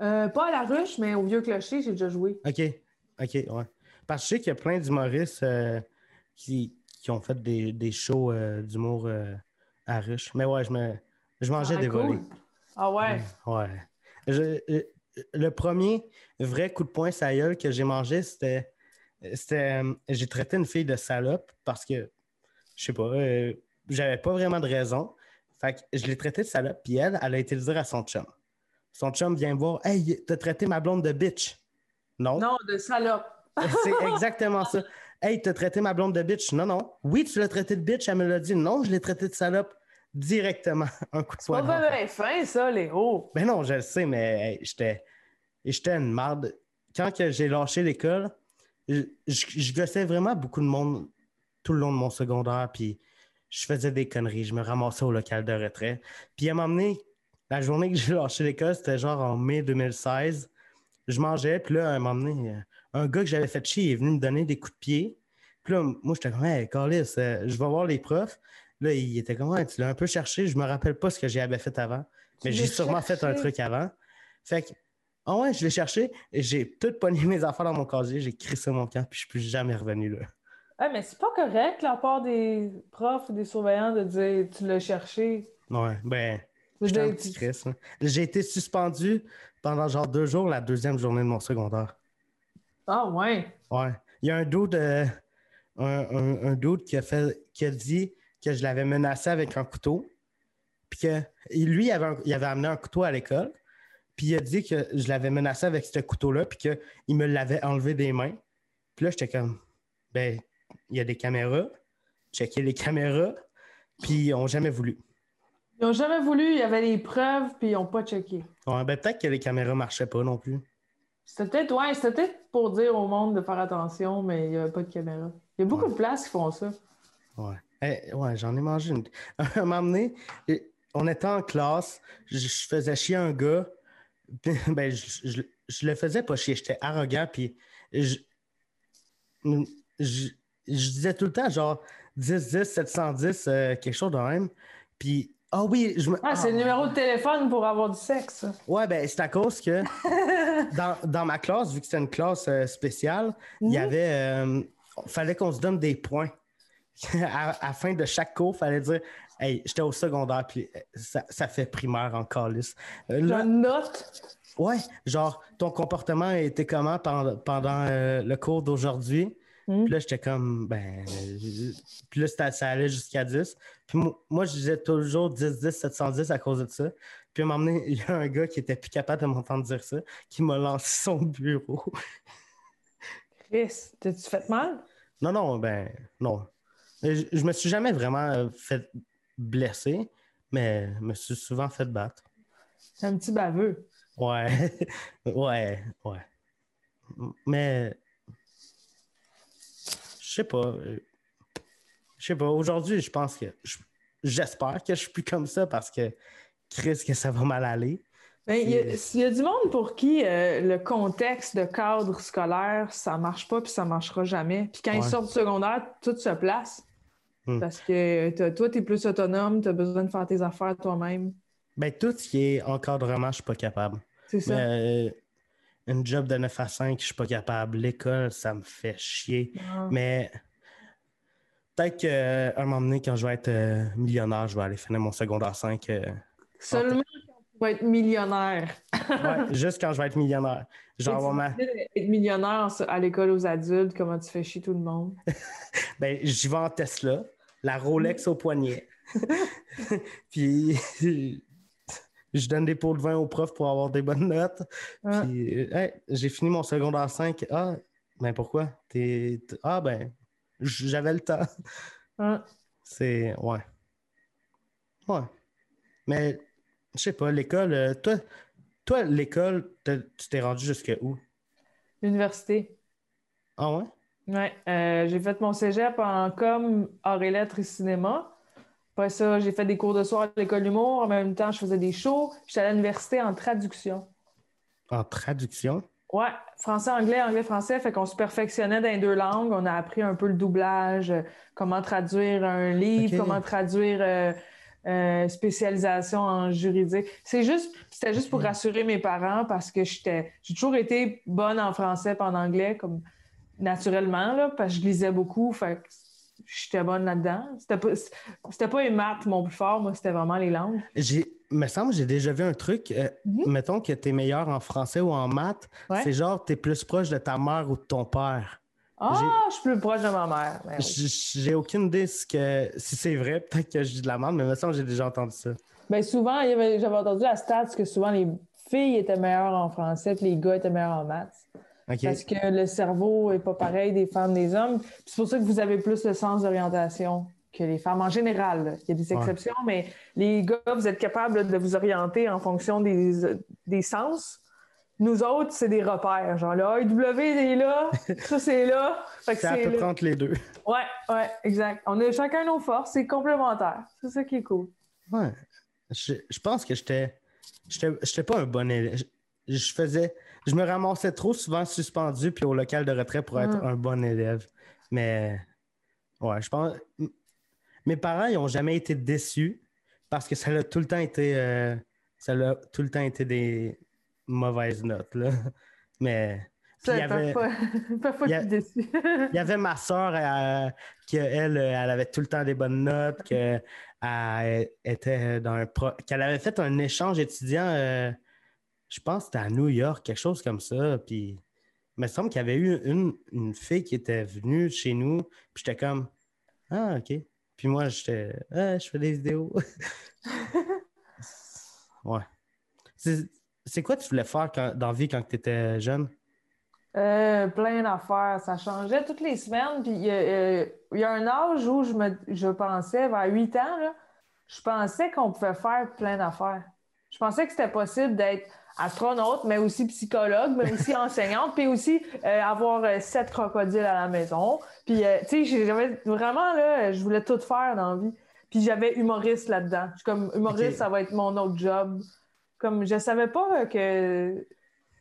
Euh, pas à la ruche, mais au Vieux Clocher, j'ai déjà joué. OK. OK, ouais. Parce que je sais qu'il y a plein d'humoristes euh, qui, qui ont fait des, des shows euh, d'humour à Ruche. Mais ouais, je, me, je mangeais Ah, des cool. volets. Ah ouais. Ouais. Je- le premier vrai coup de poing sa gueule que j'ai mangé, c'était. c'était euh, j'ai traité une fille de salope parce que, je sais pas, euh, j'avais pas vraiment de raison. Fait que je l'ai traité de salope, puis elle, elle a été le dire à son chum. Son chum vient me voir Hey, t'as traité ma blonde de bitch. Non. Non, de salope. C'est exactement ça. Hey, t'as traité ma blonde de bitch. Non, non. Oui, tu l'as traité de bitch, elle me l'a dit. Non, je l'ai traité de salope directement. Un coup de Pas poing. la face. bien fin, ça, Léo. Ben non, je le sais, mais hey, j'étais j'étais une marde. Quand que j'ai lâché l'école, je, je- je gossais vraiment beaucoup de monde tout le long de mon secondaire, puis je faisais des conneries. Je me ramassais au local de retrait. Puis à un moment donné, la journée que j'ai lâché l'école, c'était genre en mai 2016. Je mangeais, puis là, à un moment donné, euh, un gars que j'avais fait chier est venu me donner des coups de pied. Puis là, moi, j'étais comme, hey, Carlis, euh, je vais voir les profs. Là, il était comme, ouais, tu l'as un peu cherché. Je me rappelle pas ce que j'avais fait avant. Mais j'ai sûrement fait un truc avant. Fait que, ah ouais, je l'ai cherché. J'ai tout pogné mes affaires dans mon casier. J'ai crissé mon camp, puis je suis plus jamais revenu là. Ah, mais c'est pas correct, la part des profs ou des surveillants, de dire tu l'as cherché. Ouais, ben, hein. J'ai été suspendu pendant genre deux jours la deuxième journée de mon secondaire. Ah, ouais. Ouais. Il y a un dude, euh, un, un, un dude qui a fait qui a dit que je l'avais menacé avec un couteau. Puis que lui, il avait, un- il avait amené un couteau à l'école. Puis il a dit que je l'avais menacé avec ce couteau-là, puis qu'il me l'avait enlevé des mains. Puis là, j'étais comme, ben, il y a des caméras. Checker les caméras. Puis ils n'ont jamais voulu. Ils ont jamais voulu, il y avait les preuves, puis ils n'ont pas checké. Ouais, ben, peut-être que les caméras marchaient pas non plus. C'était peut-être, ouais, c'était peut-être pour dire au monde de faire attention, mais il n'y avait pas de caméra. Il y a beaucoup Ouais. de places qui font ça. Ouais. Eh, ouais, j'en ai mangé une. À un moment donné, on était en classe, je, faisais chier un gars. Ben, je, je- je le faisais pas chier, j'étais arrogant, puis je, je, disais tout le temps, genre 10, 10, 710, euh, quelque chose de même. Puis, ah oui, je me. Ah, c'est le numéro de téléphone pour avoir du sexe. Ouais, ben, c'est à cause que dans, dans ma classe, vu que c'était une classe euh, spéciale, il y Mhm. avait. euh, fallait qu'on se donne des points. à, à la fin de chaque cours, fallait dire Hey, j'étais au secondaire, puis euh, ça, ça fait primaire en calice. Euh, La là, note. ouais, genre, ton comportement a été comment pendant, pendant euh, le cours d'aujourd'hui? Mhm. Puis là, j'étais comme, ben. Puis là, c'était- ça allait jusqu'à 10. Puis moi, moi, je disais toujours 10, 10, 710 à cause de ça. Puis à un moment donné, il y a un gars qui était plus capable de m'entendre dire ça, qui m'a lancé son bureau. Chris, t'as-tu fait mal? Non, non, ben, non. Je, je me suis jamais vraiment euh, fait blesser, mais je me suis souvent fait battre. C'est un petit baveux. Ouais, ouais, ouais. Mais, je sais pas. Je sais pas. Aujourd'hui, je pense que. je- J'espère que je suis plus comme ça parce que Chris, que ça va mal aller. Ben, il y, y a du monde pour qui euh, le contexte de cadre scolaire, ça marche pas puis ça marchera jamais. Puis quand ils sortent du secondaire, tout se place. Hmm. Parce que toi, tu es plus autonome, tu as besoin de faire tes affaires toi-même. Ben, tout ce qui est encadrement, je suis pas capable. C'est ça. Mais, euh, une job de 9 à 5, je suis pas capable. L'école, ça me fait chier. Ah. Mais peut-être qu'à un moment donné, quand je vais être euh, millionnaire, je vais aller finir mon secondaire 5. euh, Seulement tu vas être millionnaire. ouais, juste quand je vais être millionnaire. Genre, ma- d'être millionnaire à l'école aux adultes, comment tu fais chier tout le monde. ben, j'y vais en Tesla, la Rolex au poignet. Puis je donne des pots de vin aux profs pour avoir des bonnes notes. Puis, euh, hey, j'ai fini mon secondaire 5. Ah, ben pourquoi? T'es- Ah, ben, j'avais le temps. C'est. Ouais. Ouais. Mais, je sais pas, l'école, euh, toi, toi l'école, tu t'es rendu jusqu'à où? Université. Ah ouais? Ouais, euh, j'ai fait mon cégep en com, arts et lettres et cinéma. Après ça, j'ai fait des cours de soir à l'école d'humour. En même temps, je faisais des shows. J'étais à l'université en traduction. En traduction? Ouais, français-anglais, anglais-français. Fait qu'on se perfectionnait dans les deux langues. On a appris un peu le doublage, euh, comment traduire un livre, comment traduire euh, euh, spécialisation en juridique. C'est juste, c'était juste pour Ok. rassurer mes parents parce que j'étais, j'ai toujours été bonne en français et en anglais, comme naturellement, là, parce que je lisais beaucoup. Fait que j'étais bonne là-dedans. C'était pas, c'était pas les maths mon plus fort, moi, c'était vraiment les langues. J'ai, me semble, j'ai déjà vu un truc. euh, Mhm. Mettons que t'es meilleur en français ou en maths. Ouais. C'est genre, t'es plus proche de ta mère ou de ton père. Ah, je suis plus proche de ma mère. Ben oui. J'ai aucune idée ce que, si c'est vrai. Peut-être que je dis de la merde, mais me semble j'ai déjà entendu ça. Ben souvent, j'avais entendu la stat que souvent les filles étaient meilleures en français puis les gars étaient meilleurs en maths. OK. Parce que le cerveau est pas pareil des femmes des hommes. C'est pour ça que vous avez plus le sens d'orientation que les femmes en général. Il y a des Ouais. exceptions, mais les gars, vous êtes capables de vous orienter en fonction des, des sens. Nous autres, c'est des repères. Genre, le AEW est là, ça c'est là. Fait que C'est à peu près entre les deux. Ouais, ouais, exact. On a chacun nos forces, c'est complémentaire. C'est ça qui est cool. Ouais. Je, je pense que j'étais. J'étais pas un bon élève. Je, je faisais. Je me ramassais trop souvent suspendu puis au local de retrait pour être Mm. un bon élève. Mais. Ouais, je pense. Mes parents, ils ont jamais été déçus parce que ça a tout le temps été. euh, ça a tout le temps été des mauvaises notes, là. Mais. Il y avait- parfois, parfois il y a- je suis déçue. Il y avait ma soeur, qu'elle, elle avait tout le temps des bonnes notes, qu'elle était dans un pro- qu'elle avait fait un échange étudiant, euh, je pense que c'était à New York, quelque chose comme ça. Puis il me semble qu'il y avait eu une, une fille qui était venue chez nous, puis j'étais comme Ah, OK. Puis moi, j'étais Ah, je fais des vidéos. ouais. C'est, quoi tu voulais faire quand- dans la vie quand tu étais jeune? Euh, plein d'affaires. Ça changeait toutes les semaines. Puis il y, a, euh, il y a un âge où je, me, je pensais, vers 8 ans, là, je pensais qu'on pouvait faire plein d'affaires. Je pensais que c'était possible d'être astronaute, mais aussi psychologue, mais aussi enseignante, puis aussi euh, avoir sept crocodiles à la maison. Puis, tu sais, j'avais vraiment, là, je voulais tout faire dans la vie. Puis j'avais humoriste là-dedans. Je suis comme, humoriste, ça va être mon autre job. Comme, je savais pas que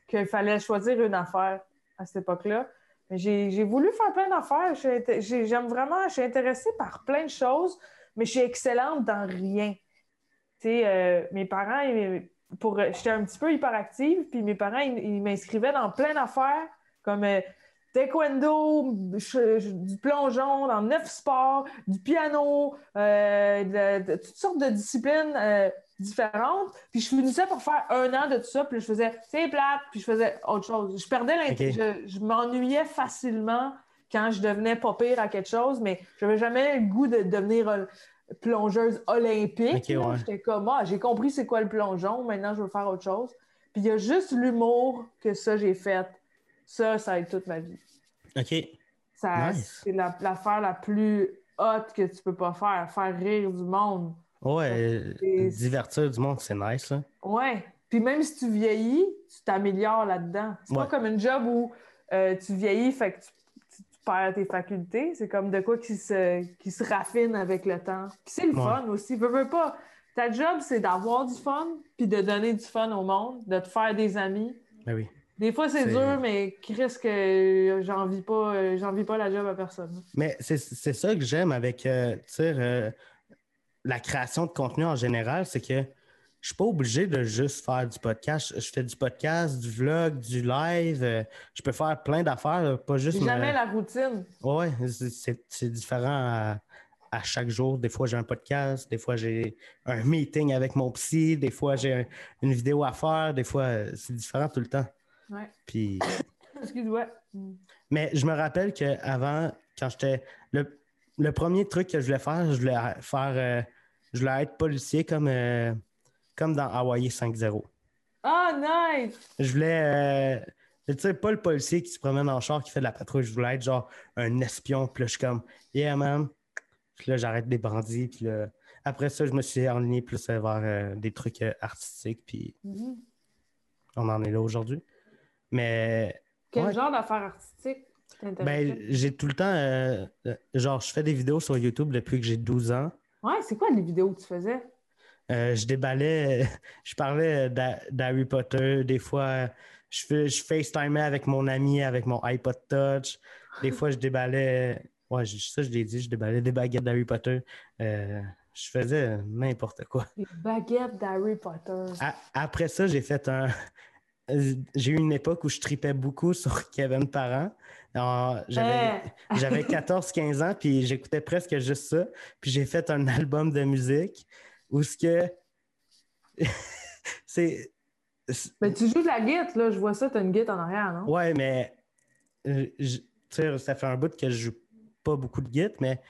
qu'il fallait choisir une affaire à cette époque-là. J'ai voulu faire plein d'affaires. J'aime vraiment, je suis intéressée par plein de choses, mais je suis excellente dans rien. Euh, mes parents, pour, j'étais un petit peu hyperactive, puis mes parents, ils, m'inscrivaient dans plein d'affaires, comme euh, taekwondo, du plongeon, dans neuf sports, du piano, euh, toutes sortes de disciplines euh, différentes. Puis je finissais par faire un an de tout ça, puis je faisais c'est plate, puis je faisais autre chose. Je perdais l'intérêt, je, je m'ennuyais facilement quand je devenais pas pire à quelque chose, mais j'avais jamais le goût de devenir euh, plongeuse olympique. Ouais. J'étais comme, ah, j'ai compris c'est quoi le plongeon, maintenant je veux faire autre chose. Puis il y a juste l'humour que ça j'ai fait. Ça, ça a été toute ma vie. OK. Ça, Nice. C'est la- l'affaire la, plus haute que tu peux pas faire, faire rire du monde. Ouais, euh, divertir du monde, c'est nice, là. Ouais. Puis même si tu vieillis, tu t'améliores là-dedans. C'est Ouais. pas comme une job où euh, tu vieillis, fait que tu, tu- tu perds tes facultés. C'est comme de quoi qui se, qui se raffine avec le temps. Puis c'est le Ouais. fun aussi. Veux, veux pas. Ta job, c'est d'avoir du fun, puis de donner du fun au monde, de te faire des amis. Ben oui. Des fois, c'est dur, mais Chris, que j'en vis pas, euh, j'en vis pas la job à personne. Mais c'est c'est ça que j'aime avec euh, tu sais, euh, la création de contenu en général, c'est que je suis pas obligé de juste faire du podcast. Je fais du podcast, du vlog, du live. euh, je peux faire plein d'affaires, là, pas juste. Me- jamais la routine. Ouais, c'est- différent à, à chaque jour. Des fois, j'ai un podcast, des fois, j'ai un meeting avec mon psy, des fois, j'ai un- une vidéo à faire, des fois, euh, c'est différent tout le temps. Ouais. Puis, Excuse-moi. mais je me rappelle qu'avant, quand j'étais. Le, le premier truc que je voulais faire, je voulais faire. euh, je voulais être policier comme. euh, comme dans Hawaii 5-0. Ah, nice! Je voulais. euh, tu sais, pas le policier qui se promène en char qui fait de la patrouille. Je voulais être genre un espion. Puis là, je suis comme, yeah, man. Puis là, j'arrête des bandits. Puis là, après ça, je me suis enligné plus vers euh, des trucs euh, artistiques. Puis Mhm. on en est là aujourd'hui. Mais Quel Ouais. genre d'affaires artistiques ben, j'ai tout le temps. euh, genre, je fais des vidéos sur YouTube depuis que j'ai 12 ans. Ouais, c'est quoi les vidéos que tu faisais? Euh, je déballais, je parlais d'Ha- d'Harry Potter. Des fois, je, je FaceTimais avec mon ami avec mon iPod Touch. Des fois, je déballais. Ouais, ça, je l'ai dit, je déballais des baguettes d'Harry Potter. Euh, je faisais n'importe quoi. Les baguettes d'Harry Potter. Après ça, j'ai fait un. J'ai eu une époque où je tripais beaucoup sur Kevin Parent. J'avais j'avais 14-15 ans, puis j'écoutais presque juste ça. Puis j'ai fait un album de musique où ce que. c'est. Mais tu joues de la guitare, là. Je vois ça, t'as une guitare en arrière, non? Ouais, mais. euh, je- Tu sais, ça fait un bout que je joue pas beaucoup de guitare, mais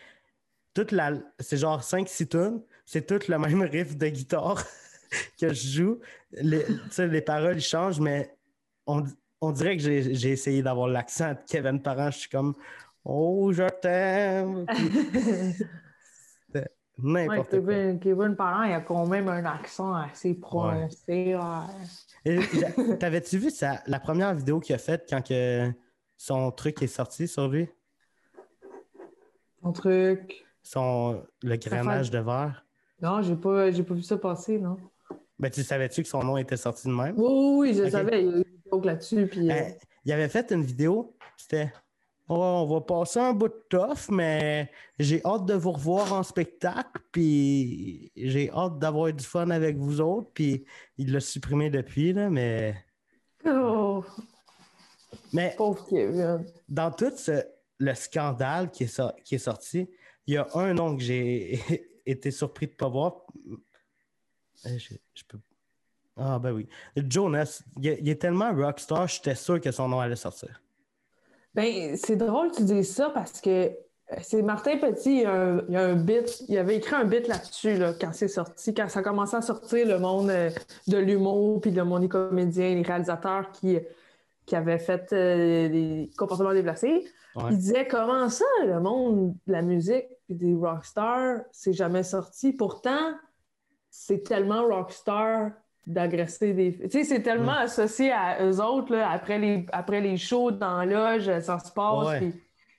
toute la. C'est genre 5-6 tunes, c'est tout le même riff de guitare que je joue. Les, tu sais, les paroles ils changent, mais on, on dirait que j'ai essayé d'avoir l'accent de Kevin Parent. Je suis comme. Oh, je t'aime. Ouais, N'importe quoi. Kevin, Kevin Parent, il a quand même un accent assez prononcé. ouais. T'avais-tu vu sa- la première vidéo qu'il a faite quand que son truc est sorti sur lui? Son truc. Son, le grainage de verre? Non, j'ai pas, pas vu ça passer, non? Ben, tu savais-tu que son nom était sorti de même? Oui, oui, oui, je Ok. savais. Là-dessus. Puis, euh, Euh, il avait fait une vidéo, c'était Oh, on va passer un bout de tough, mais j'ai hâte de vous revoir en spectacle, puis j'ai hâte d'avoir du fun avec vous autres, puis il l'a supprimé depuis, là, mais. oh, Mais pauvre Kevin. dans tout ce- le scandale qui est, so- qui est sorti, il y a un nom que j'ai été surpris de ne pas voir. Euh, Je, je peux... Ah, ben oui. Jonas, il, est- il est tellement rockstar, j'étais sûr que son nom allait sortir. Ben, c'est drôle que tu dises ça parce que euh, c'est Martin Petit, il y a un, il y a un bit, il avait écrit un bit là-dessus là, quand c'est sorti, quand ça commençait à sortir le monde euh, de l'humour, puis le monde des comédiens, les réalisateurs qui, qui avaient fait euh, des comportements déplacés. Ouais. Il disait comment ça, le monde de la musique puis des rockstars, c'est jamais sorti? Pourtant, c'est tellement rockstar d'agresser des Tu sais, c'est tellement associé à eux autres, là, après, les, après les shows dans la loge, ça se passe. Ouais.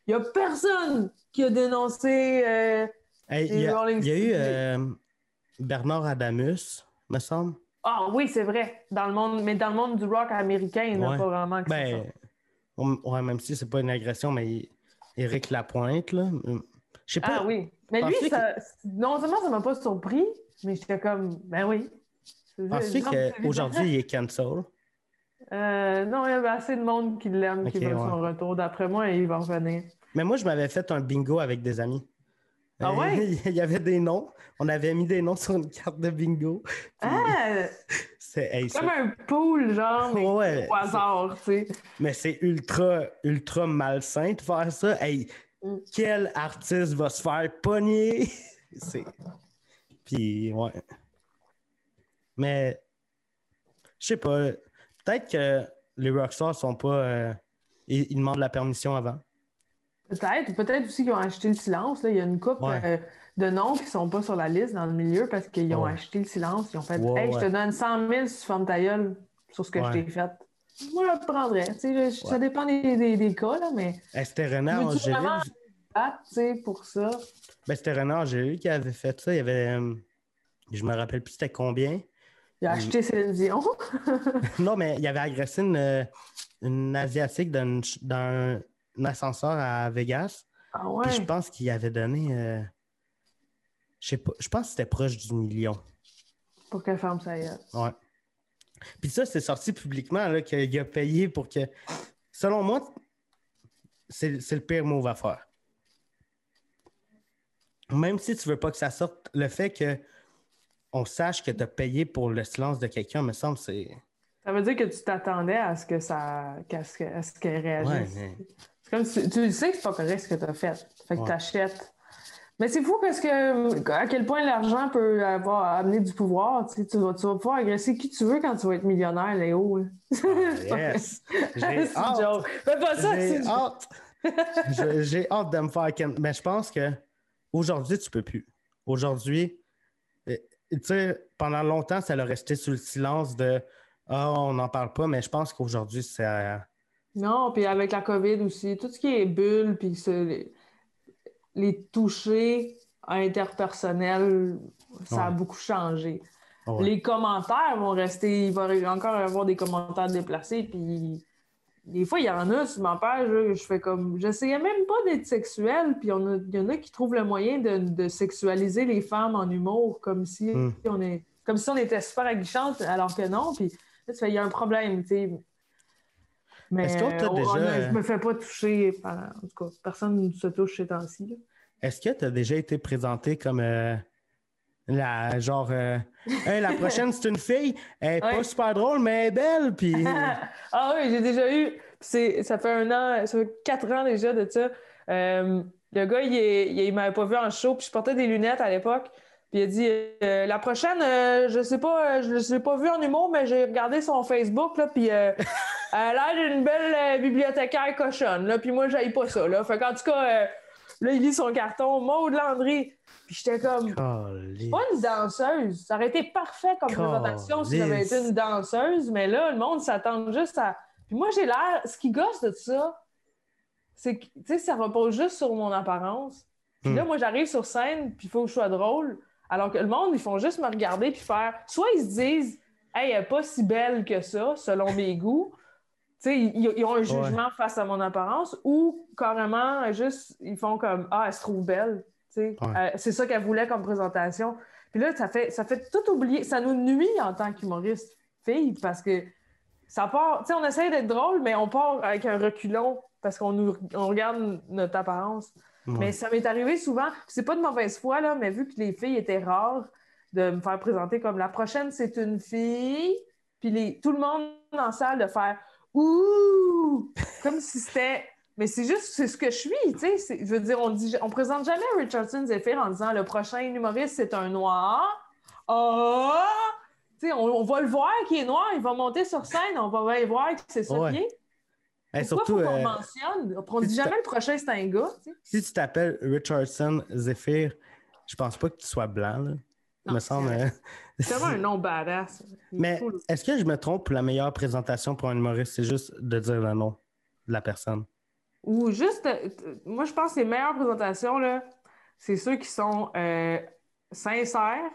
Il n'y a personne qui a dénoncé. euh, Hey, Les il y a, Rolling il y a eu euh, Bernard Adamus, me semble. Ah oui, c'est vrai. Dans le monde, mais dans le monde du rock américain, il n'y a pas vraiment que. Ben, on- ouais, même si c'est pas une agression, mais Éric Lapointe, là. Je sais pas. Ah oui. Mais lui, non seulement ça m'a pas surpris, mais j'étais comme, ben oui. Penses-tu qu'aujourd'hui, il est cancel? Euh, non, il y avait assez de monde qui l'aime, qui veut ouais. son retour. D'après moi, il va revenir. Mais moi, je m'avais fait un bingo avec des amis. Ah Euh, ouais? il y avait des noms. On avait mis des noms sur une carte de bingo. Ah! c'est, hey, Comme un pool, genre, mais Ouais, au hasard, tu sais. mais c'est ultra, ultra malsain de faire ça. Hey, Mm. quel artiste va se faire pogner? c'est... Puis, ouais. Mais, je sais pas. Peut-être que les rockstars sont pas... euh, ils, ils demandent la permission avant. Peut-être. Peut-être aussi qu'ils ont acheté le silence. Là. Il y a une couple Ouais. euh, de noms qui sont pas sur la liste dans le milieu parce qu'ils ont Ouais. acheté le silence. Ils ont fait Ouais, Hey, je te donne 100 000 si tu fermes ta gueule sur ce que je t'ai fait. Moi, je le prendrais. Je- Ça dépend des, des- des cas, là, mais c'était Renard vraiment- sais, pour ça? Ben, c'était Renard Angélil qui avait fait ça. Il y avait... euh, je me rappelle plus c'était combien. Il a Mm. acheté Céline Dion. Non, mais il avait agressé une, euh, une Asiatique dans un ascenseur à Vegas. Ah Puis ouais. je pense qu'il avait donné. euh, je sais pas. Je pense que c'était proche du million. Pour qu'elle ferme sa gueule. Ouais. Puis ça, c'est sorti publiquement qu'il a payé pour que. Selon moi, c'est c'est le pire move à faire. Même si tu veux pas que ça sorte, le fait que on sache que tu as payé pour le silence de quelqu'un, me semble, c'est. Ça veut dire que tu t'attendais à ce que ça. ce que- à ce qu'elle réagisse. mais. C'est comme si tu sais que c'est pas correct ce que tu as fait. Fait que Ouais. tu achètes Mais c'est fou parce que à quel point l'argent peut avoir amener du pouvoir. Tu, sais, tu, vas, tu vas pouvoir agresser qui tu veux quand tu vas être millionnaire, Léo. Ah, yes. J'ai hâte. Fais pas ça, J'ai hâte. J'ai hâte de me faire. Mais je pense que aujourd'hui, tu peux plus. Aujourd'hui, pendant longtemps, ça l'a resté sous le silence de Ah, on n'en parle pas, mais je pense qu'aujourd'hui, c'est. Non, puis avec la COVID aussi, tout ce qui est bulle, puis ce- les, les touchés interpersonnels, ça a beaucoup changé. ouais. Les commentaires vont rester, il va y encore avoir des commentaires déplacés, puis des fois, il y en a sur ma page, là, je fais comme, j'essayais même pas d'être sexuelle, puis on a- il y en a qui trouvent le moyen de, de sexualiser les femmes en humour, comme si Hmm. on est, comme si on était super aguichante, alors que non, puis là, tu fais, il y a un problème, tu sais. Mais Est-ce on- déjà- a- je me fais pas toucher, par, en tout cas, personne ne se touche ces temps-ci. Est-ce que tu as déjà été présenté comme euh, la genre euh, Hey, la prochaine c'est une fille, elle est pas super drôle, mais elle est belle, puis ah oui, j'ai déjà eu. C'est, ça fait un an, ça fait quatre ans déjà de ça. Euh, le gars, il, il, il m'avait pas vu en show, puis je portais des lunettes à l'époque. Puis il a dit euh, La prochaine, euh, je sais pas, euh, je l'ai pas vu en humour, mais j'ai regardé son Facebook, là, puis euh, elle a l'air d'une belle bibliothécaire cochonne, là, puis moi, j'aille pas ça. Là. Fait qu'en tout cas, euh, là, il lit son carton, Maud Landry. Puis j'étais comme Caliste. pas une danseuse. Ça aurait été parfait comme présentation si j'avais été une danseuse, mais là, le monde s'attend juste à. Puis moi, j'ai l'air. Ce qui gosse de ça, c'est que, tu sais, ça repose juste sur mon apparence. Puis là, Hmm. moi, j'arrive sur scène, puis il faut que je sois drôle. Alors que le monde, ils font juste me regarder puis faire. Soit ils se disent, hey, elle est pas si belle que ça, selon mes goûts. Sais, ils, ils ont un jugement face à mon apparence, ou carrément, juste, ils font comme, ah, elle se trouve belle. Ouais. Euh, c'est ça qu'elle voulait comme présentation. Puis là, ça fait, ça fait tout oublier. Ça nous nuit en tant qu'humoriste fille parce que ça part. Tu sais, on essaie d'être drôle, mais on part avec un reculon parce qu'on nous, on regarde notre apparence. Ouais. Mais ça m'est arrivé souvent. puis C'est pas de mauvaise foi, là, mais vu que les filles étaient rares, de me faire présenter comme la prochaine, c'est une fille. Puis les, tout le monde en salle de faire Ouh! Comme si c'était. Mais c'est juste, c'est ce que je suis, tu sais. Je veux dire, on dit, on présente jamais Richardson Zephyr en disant le prochain humoriste, c'est un noir. Ah! Tu sais, on, on va le voir qui est noir, il va monter sur scène, on va bien voir que c'est ça Ouais. qui est. Hey, Pourquoi surtout, faut qu'on euh, le mentionne? On dit si jamais le prochain, c'est un gars, tu sais. si tu t'appelles Richardson Zephyr, je pense pas que tu sois blanc, là. Non, me semble. C'est tellement un nom badass. Mais cool. est-ce que je me trompe pour la meilleure présentation pour un humoriste, c'est juste de dire le nom de la personne? Ou juste, moi, je pense que les meilleures présentations, là, c'est ceux qui sont euh, sincères.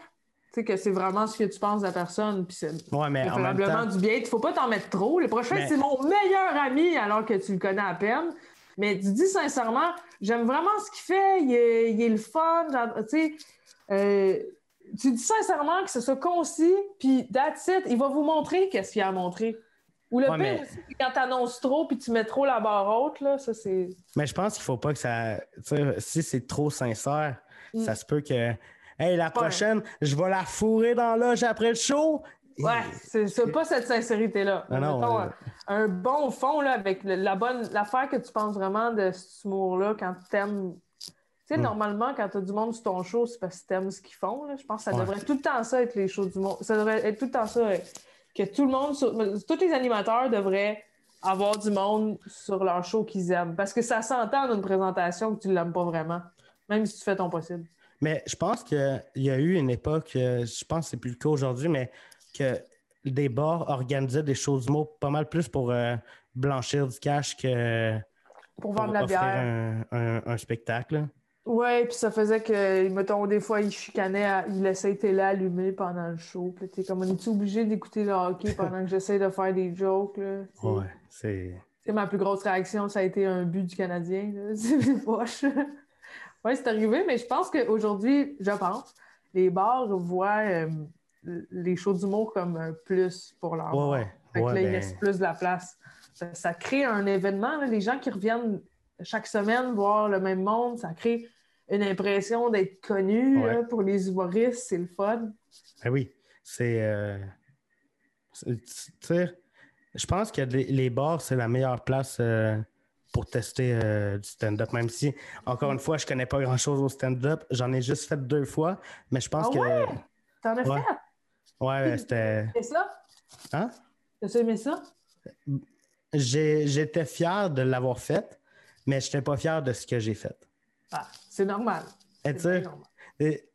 Tu sais, que c'est vraiment ce que tu penses de la personne, puis c'est Ouais, mais en même préférablement temps, du bien. Il faut pas t'en mettre trop. Le prochain, Mais- c'est mon meilleur ami alors que tu le connais à peine. Mais tu dis sincèrement, j'aime vraiment ce qu'il fait, il est, il est le fun. Tu sais, euh, tu dis sincèrement que ce soit concis, puis that's it. Il va vous montrer qu'est-ce qu'il a à montrer. Ou le Ouais, pire, mais- aussi, c'est quand t'annonces trop puis tu mets trop la barre haute, là, ça c'est. mais je pense qu'il faut pas que ça. tu si c'est trop sincère, Mm. ça se peut que. Hey, la prochaine, je vais la fourrer dans l'âge après le show. Ouais, c'est c'est pas cette sincérité-là. Ah non, Mettons, euh, un, un bon fond là, avec le- la bonne l'affaire que tu penses vraiment de cet humour-là quand t'aimes. Tu sais, Mm. normalement, quand t'as du monde sur ton show, c'est parce que t'aimes ce qu'ils font. là. Je pense que ça Ouais. devrait tout le temps ça être les shows du monde. Ça devrait être tout le temps ça. Que tout le monde, sur- tous les animateurs devraient avoir du monde sur leur show qu'ils aiment. Parce que ça s'entend dans une présentation que tu l'aimes pas vraiment. Même si tu fais ton possible. Mais je pense qu'il y a eu une époque, euh, je pense que c'est plus le cas aujourd'hui, mais que des bars organisaient des choses d'humour pas mal plus pour euh, blanchir du cash que Pour vendre de la offrir bière. un, un- un spectacle. Ouais, puis ça faisait que, mettons, des fois, il chicanait, à- il laissait télé allumée pendant le show. Puis t'es comme, on est obligé d'écouter le hockey pendant que j'essaie de faire des jokes, là? Ouais, c'est. C'est ma plus grosse réaction, ça a été un but du Canadien, là. C'est poche. ouais, c'est arrivé, mais je pense qu'aujourd'hui, je pense, les bars voient euh, les shows d'humour comme un plus pour leur Ouais, ouais. Fait que ouais, là, ils ben, laissent plus de la place. Ça, ça crée un événement. là. Les gens qui reviennent chaque semaine voir le même monde, ça crée une impression d'être connu Ouais. là, pour les humoristes. C'est le fun. ben oui, c'est. euh, c'est- Tu sais, je pense que les, les bars, c'est la meilleure place euh, pour tester euh, du stand-up, même si, encore une fois, je connais pas grand-chose au stand-up. J'en ai juste fait deux fois, mais je pense Ah que... T'en as Ouais. fait? Ouais, c'était... C'est ça? Hein? T'as aimé ça? J'ai- J'étais fier de l'avoir fait, mais je n'étais pas fier de ce que j'ai fait. Ah, c'est normal. Et sais, bien normal. Et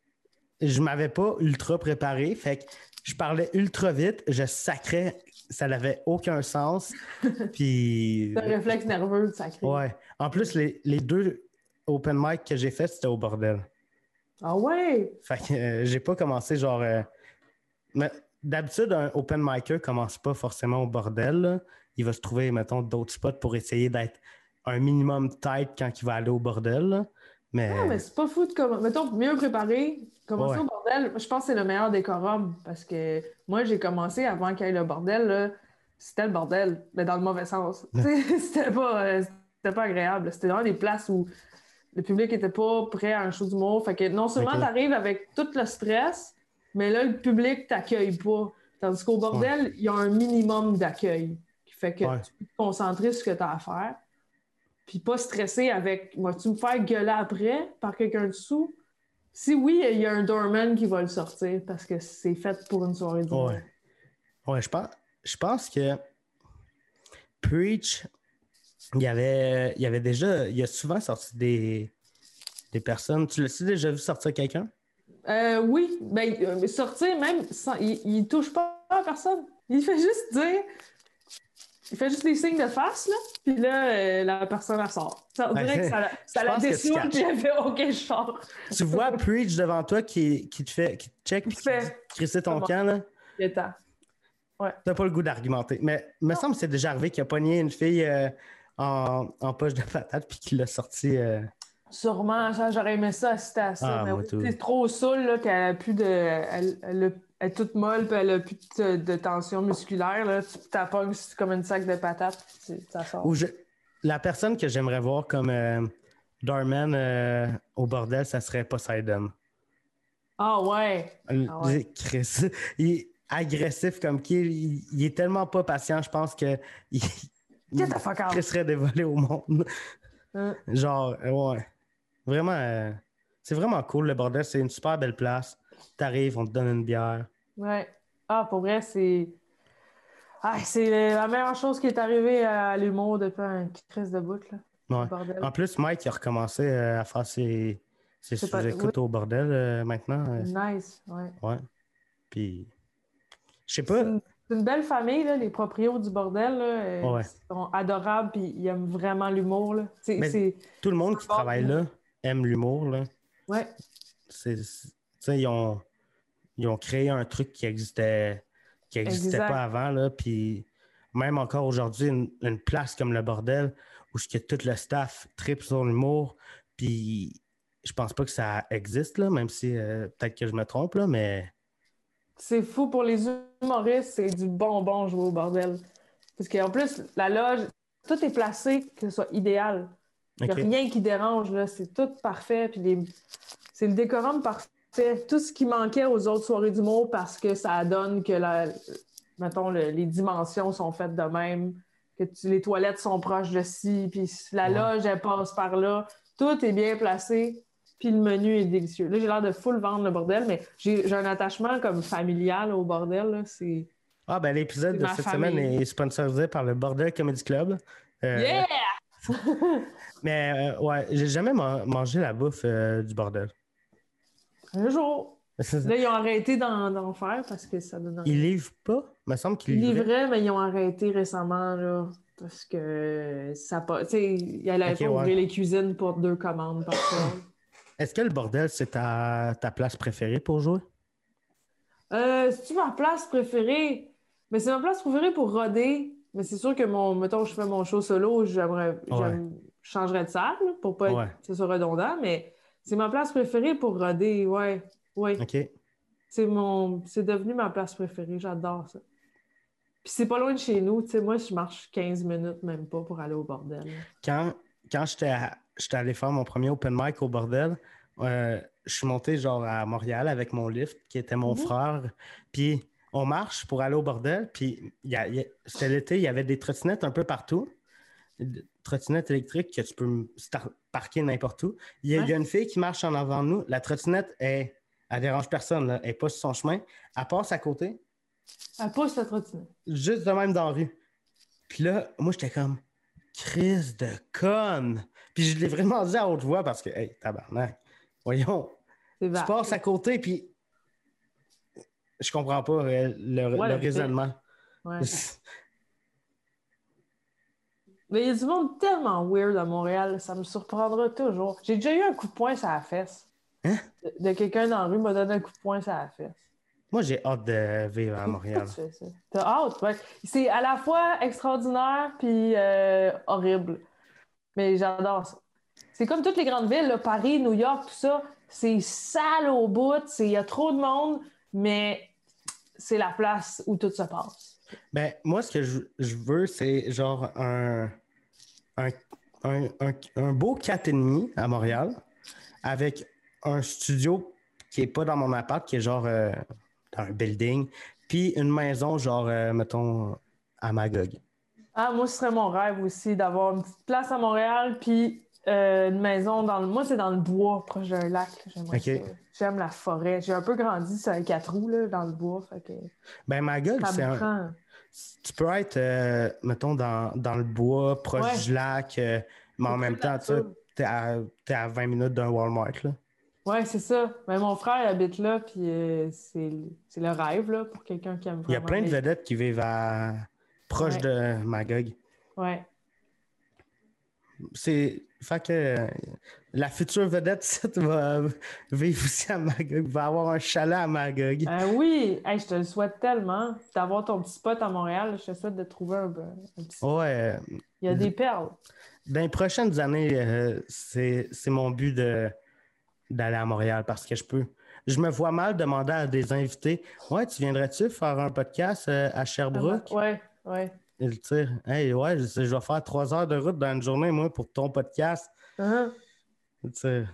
je m'avais pas ultra préparé, fait que je parlais ultra vite, je sacrais, ça n'avait aucun sens. Puis. C'est un réflexe nerveux de sacré. Ouais. En plus, les, les deux open mic que j'ai fait, c'était au bordel. Ah ouais? Fait que euh, j'ai pas commencé genre. euh, mais D'habitude, un open micer commence pas forcément au bordel. là. Il va se trouver, mettons, d'autres spots pour essayer d'être un minimum tight quand il va aller au bordel. là. Mais, Ah, mais c'est pas fou de commencer. Mettons, mieux préparé, commencer Ouais. au bordel, je pense que c'est le meilleur décorum. Parce que moi, j'ai commencé avant qu'il y ait le bordel. là, C'était le bordel, mais dans le mauvais sens. Tu C'était pas, euh, c'était pas agréable. C'était vraiment des places où le public était pas prêt à un show d'humour. Fait que non seulement Ok. t'arrives avec tout le stress, mais là, le public t'accueille pas. Tandis qu'au bordel, il y a un minimum d'accueil. Qui fait que Ouais. tu peux te concentrer sur ce que tu as à faire. Puis pas stressé avec vas-tu me faire gueuler après par quelqu'un dessous? Si oui, il y a un doorman qui va le sortir parce que c'est fait pour une soirée de Ouais. Ouais, je pense, je pense que Preach, il y avait, il y avait déjà, il y a souvent sorti des, des personnes. Tu l'as déjà vu sortir quelqu'un? Euh, oui, ben, euh, sortir même, sans- il, il touche pas à personne. Il fait juste dire. Il fait juste des signes de face, là, puis là, euh, la personne, elle sort. Ça, on dirait que ça, la- ça catches. puis elle fait OK, je sors. Tu vois Preach devant toi qui, qui te fait, qui te check puis qui fait- crisser ton Comment? camp, là. Il est temps. T'as pas le goût d'argumenter. Mais il me semble que c'est déjà arrivé qu'il a pogné une fille euh, en, en poche de patate puis qu'il l'a sorti. euh, Sûrement, ça, j'aurais aimé ça assister à ça. Ah, mais oui, c'est trop saoul là, qu'elle a plus de. Elle, elle a- elle est toute molle, puis elle a plus de, de tension musculaire. Là. Tu t'appognes comme une sac de patates, puis ça sort. Où je- La personne que j'aimerais voir comme euh, Darman euh, au bordel, ça serait Poseidon. Ah ouais. Le- Ah ouais. Chris, il est agressif comme qui. Il, il est tellement pas patient, je pense que il. Chris serait dévolé au monde. Hein. Genre, euh, ouais. Vraiment, euh, c'est vraiment cool le bordel. C'est une super belle place. T'arrives, on te donne une bière. Ouais. Ah, pour vrai, c'est. Ah, c'est la meilleure chose qui est arrivée à l'humour depuis un crise de bout, là. Ouais. En plus, Mike il a recommencé euh, à faire ses, ses pas- sous-écoutes au bordel euh, maintenant. euh, Nice, ouais. ouais. Puis, je sais pas. une, c'est une belle famille, là, les proprios du bordel. Là, Ouais. Ils sont adorables puis ils aiment vraiment l'humour. Tout le monde qui travaille là aime l'humour. Ouais. C'est, ils ont, ils ont créé un truc qui existait, qui existait Exact. pas avant. Là, puis même encore aujourd'hui, une, une place comme le bordel où que tout le staff tripe sur l'humour. Puis je pense pas que ça existe, là, même si euh, peut-être que je me trompe, là, mais C'est fou pour les humoristes, c'est du bonbon jouer au bordel. Parce qu'en plus, la loge, tout est placé que ce soit idéal. Il n'y a rien qui dérange, là. C'est tout parfait. Puis les- c'est le décorum parfait. Tout ce qui manquait aux autres soirées d'humour parce que ça donne que la, mettons, le- les dimensions sont faites de même, que tu- les toilettes sont proches de ci, puis la loge, elle passe par là. Tout est bien placé. Puis le menu est délicieux. Là, j'ai l'air de full vendre le bordel, mais j'ai j'ai un attachement comme familial au bordel. là. C'est. Ah, ben l'épisode de cette famille. semaine est sponsorisé par le Bordel Comedy Club. Euh, Yeah! Mais euh, ouais, j'ai jamais man- mangé la bouffe euh, du bordel. Un jour. Là, ils ont arrêté d'en faire parce que ça donne. Ils livrent pas? Il me semble qu'ils Ils livraient. livraient, mais ils ont arrêté récemment, là, parce que ça pas. Tu sais, ils allaient Ok, pas ouais. ouvrir les cuisines pour deux commandes par soir. Est-ce que le bordel, c'est ta, ta place préférée pour jouer? Euh, c'est-tu ma place préférée? Mais c'est ma place préférée pour roder. Mais c'est sûr que mon, mettons, je fais mon show solo, j'aimerais, j'aime- je changerais de salle pour pas être- Ouais. que ce soit redondant, mais c'est ma place préférée pour roder, ouais. Ouais. OK. C'est mon, devenu ma place préférée, j'adore ça. Puis c'est pas loin de chez nous, tu sais, moi, je marche 15 minutes, même pas, pour aller au bordel. Quand, quand j'étais allé faire mon premier open mic au bordel, euh, je suis monté genre à Montréal avec mon lift, qui était mon Mhm. frère. Puis on marche pour aller au bordel. Puis c'était l'été, il y avait des trottinettes un peu partout. Trottinette électrique que tu peux parquer n'importe où. Il y, a, il y a Ouais. une fille qui marche en avant de nous. La trottinette, elle, elle dérange personne. là. Elle n'est pas sur son chemin. Elle passe à côté, Elle pousse la trottinette. juste de même dans la rue. Puis là, moi, j'étais comme, crise de conne. Puis je l'ai vraiment dit à haute voix parce que, hey, tabarnak, voyons, tu passes à côté, puis je comprends pas euh, le, Ouais, raisonnement. Ouais. Mais il y a du monde tellement weird à Montréal, ça me surprendra toujours. J'ai déjà eu un coup de poing sur la fesse. Hein? De, de quelqu'un dans la rue m'a donné un coup de poing sur la fesse. Moi, j'ai hâte de vivre à Montréal. T'as hâte, ouais. C'est à la fois extraordinaire puis euh, horrible. Mais j'adore ça. C'est comme toutes les grandes villes, là, Paris, New York, tout ça. C'est sale au bout, il y a trop de monde, mais c'est la place où tout se passe. Ben, moi, ce que je, je veux, c'est genre un, un, un, un, un beau 4,5 à Montréal avec un studio qui est pas dans mon appart, qui est genre euh, dans un building, puis une maison, genre, euh, mettons, à Magog. Ah, moi, ce serait mon rêve aussi d'avoir une petite place à Montréal, puis euh, une maison dans le. Moi, c'est dans le bois, proche d'un lac. J'aime la forêt. J'ai un peu grandi sur les quatre roues là, dans le bois. Fait que Ben, Magog, c'est un. Tu peux être, euh, mettons, dans, dans le bois, proche Ouais. du lac, euh, mais en même temps, tu nature. t'es à, t'es à 20 minutes d'un Walmart, là. Ouais, c'est ça. Mais mon frère il habite là, puis euh, c'est le rêve là, pour quelqu'un qui aime vraiment. Il y a plein de vedettes qui vivent à... proche Ouais. de Magog. Ouais. C'est. Fait que euh, la future vedette va vivre aussi à Magog, va avoir un chalet à Magog. Euh, oui, Hey, je te le souhaite tellement d'avoir ton petit spot à Montréal. Je te souhaite de trouver un, un petit. Ouais. euh, Il y a des perles. Dans les prochaines années, euh, c'est mon but d'aller à Montréal parce que je peux. Je me vois mal demander à des invités Ouais, tu viendrais-tu faire un podcast euh, à Sherbrooke? Ouais, ouais. Et le dire Hey, ouais, je, je vais faire trois heures de route dans une journée, moi, pour ton podcast. Tu sais,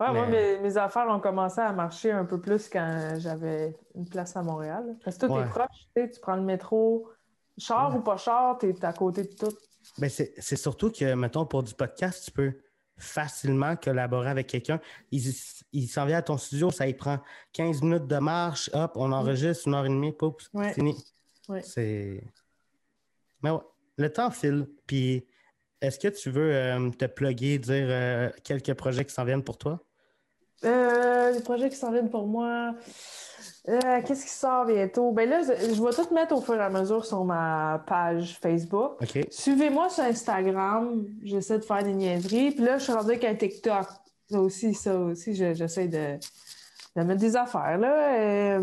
Ouais, moi, Mais- mes, mes affaires ont commencé à marcher un peu plus quand j'avais une place à Montréal. Parce que tout Ouais. est proche, tu sais, tu prends le métro, char Ouais. ou pas char, t'es à côté de tout. Ben c'est surtout que, mettons, pour du podcast, tu peux facilement collaborer avec quelqu'un. Il, il s'en vient à ton studio, ça y prend 15 minutes de marche, hop, on enregistre une heure et demie, poups, Ouais. fini. Ouais. C'est. Mais ouais, le temps file. Puis, est-ce que tu veux euh, te plugger, dire euh, quelques projets qui s'en viennent pour toi? Euh, les projets qui s'en viennent pour moi. Euh, Qu'est-ce qui sort bientôt? Ben là, je vais tout mettre au fur et à mesure sur ma page Facebook. OK. Suivez-moi sur Instagram. J'essaie de faire des niaiseries. Puis là, je suis rendue avec un TikTok. Ça aussi, ça aussi, je- j'essaie de, de mettre des affaires. Là.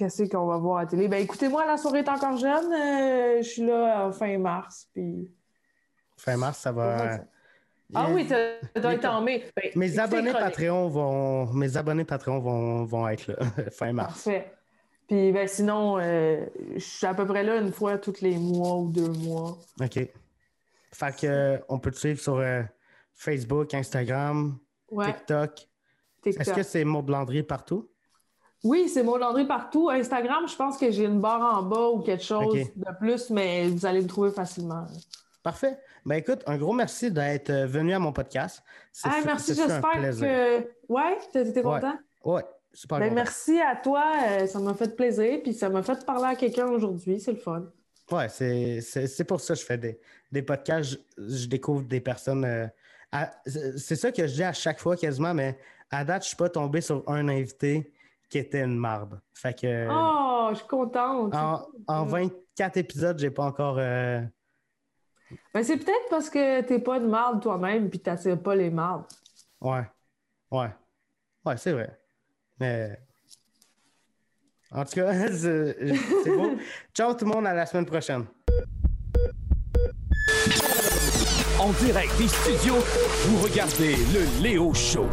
Euh, Qu'est-ce qu'on va voir à la télé? Ben écoutez-moi, la soirée est encore jeune. Euh, je suis là euh, fin mars. Puis... Fin mars, ça va. Ça- Ah oui, ça doit être en mai. Ben, Mes abonnés. Patreon vont. Mes abonnés Patreon vont, vont être là, fin mars. Parfait. Puis ben, sinon, euh, je suis à peu près là une fois tous les mois ou deux mois. OK. Fait que euh, on peut te suivre sur euh, Facebook, Instagram, Ouais, TikTok. TikTok. Est-ce que c'est Maud Landry partout? Oui, c'est Maud Landry partout. Instagram, je pense que j'ai une barre en bas ou quelque chose de plus, mais vous allez me trouver facilement. Parfait. Ben écoute, un gros merci d'être euh, venu à mon podcast. Ah, merci, j'espère que. Ouais, t'es content? Ouais, super Ben, content. merci à toi, euh, ça m'a fait plaisir, puis ça m'a fait parler à quelqu'un aujourd'hui, c'est le fun. Ouais, c'est pour ça que je fais des, des podcasts. Je, je découvre des personnes. euh, c'est ça que je dis à chaque fois quasiment, mais à date, je suis pas tombé sur un invité qui était une marde. Fait que Oh, je suis contente. en, en 24 épisodes, j'ai pas encore. euh, Ben, c'est peut-être parce que t'es pas de marde toi-même, puis t'attires pas les mardes. Ouais. Ouais. Ouais, c'est vrai. Mais. En tout cas, c'est c'est beau. Ciao tout le monde, à la semaine prochaine. En direct des studios, vous regardez le Léo Show.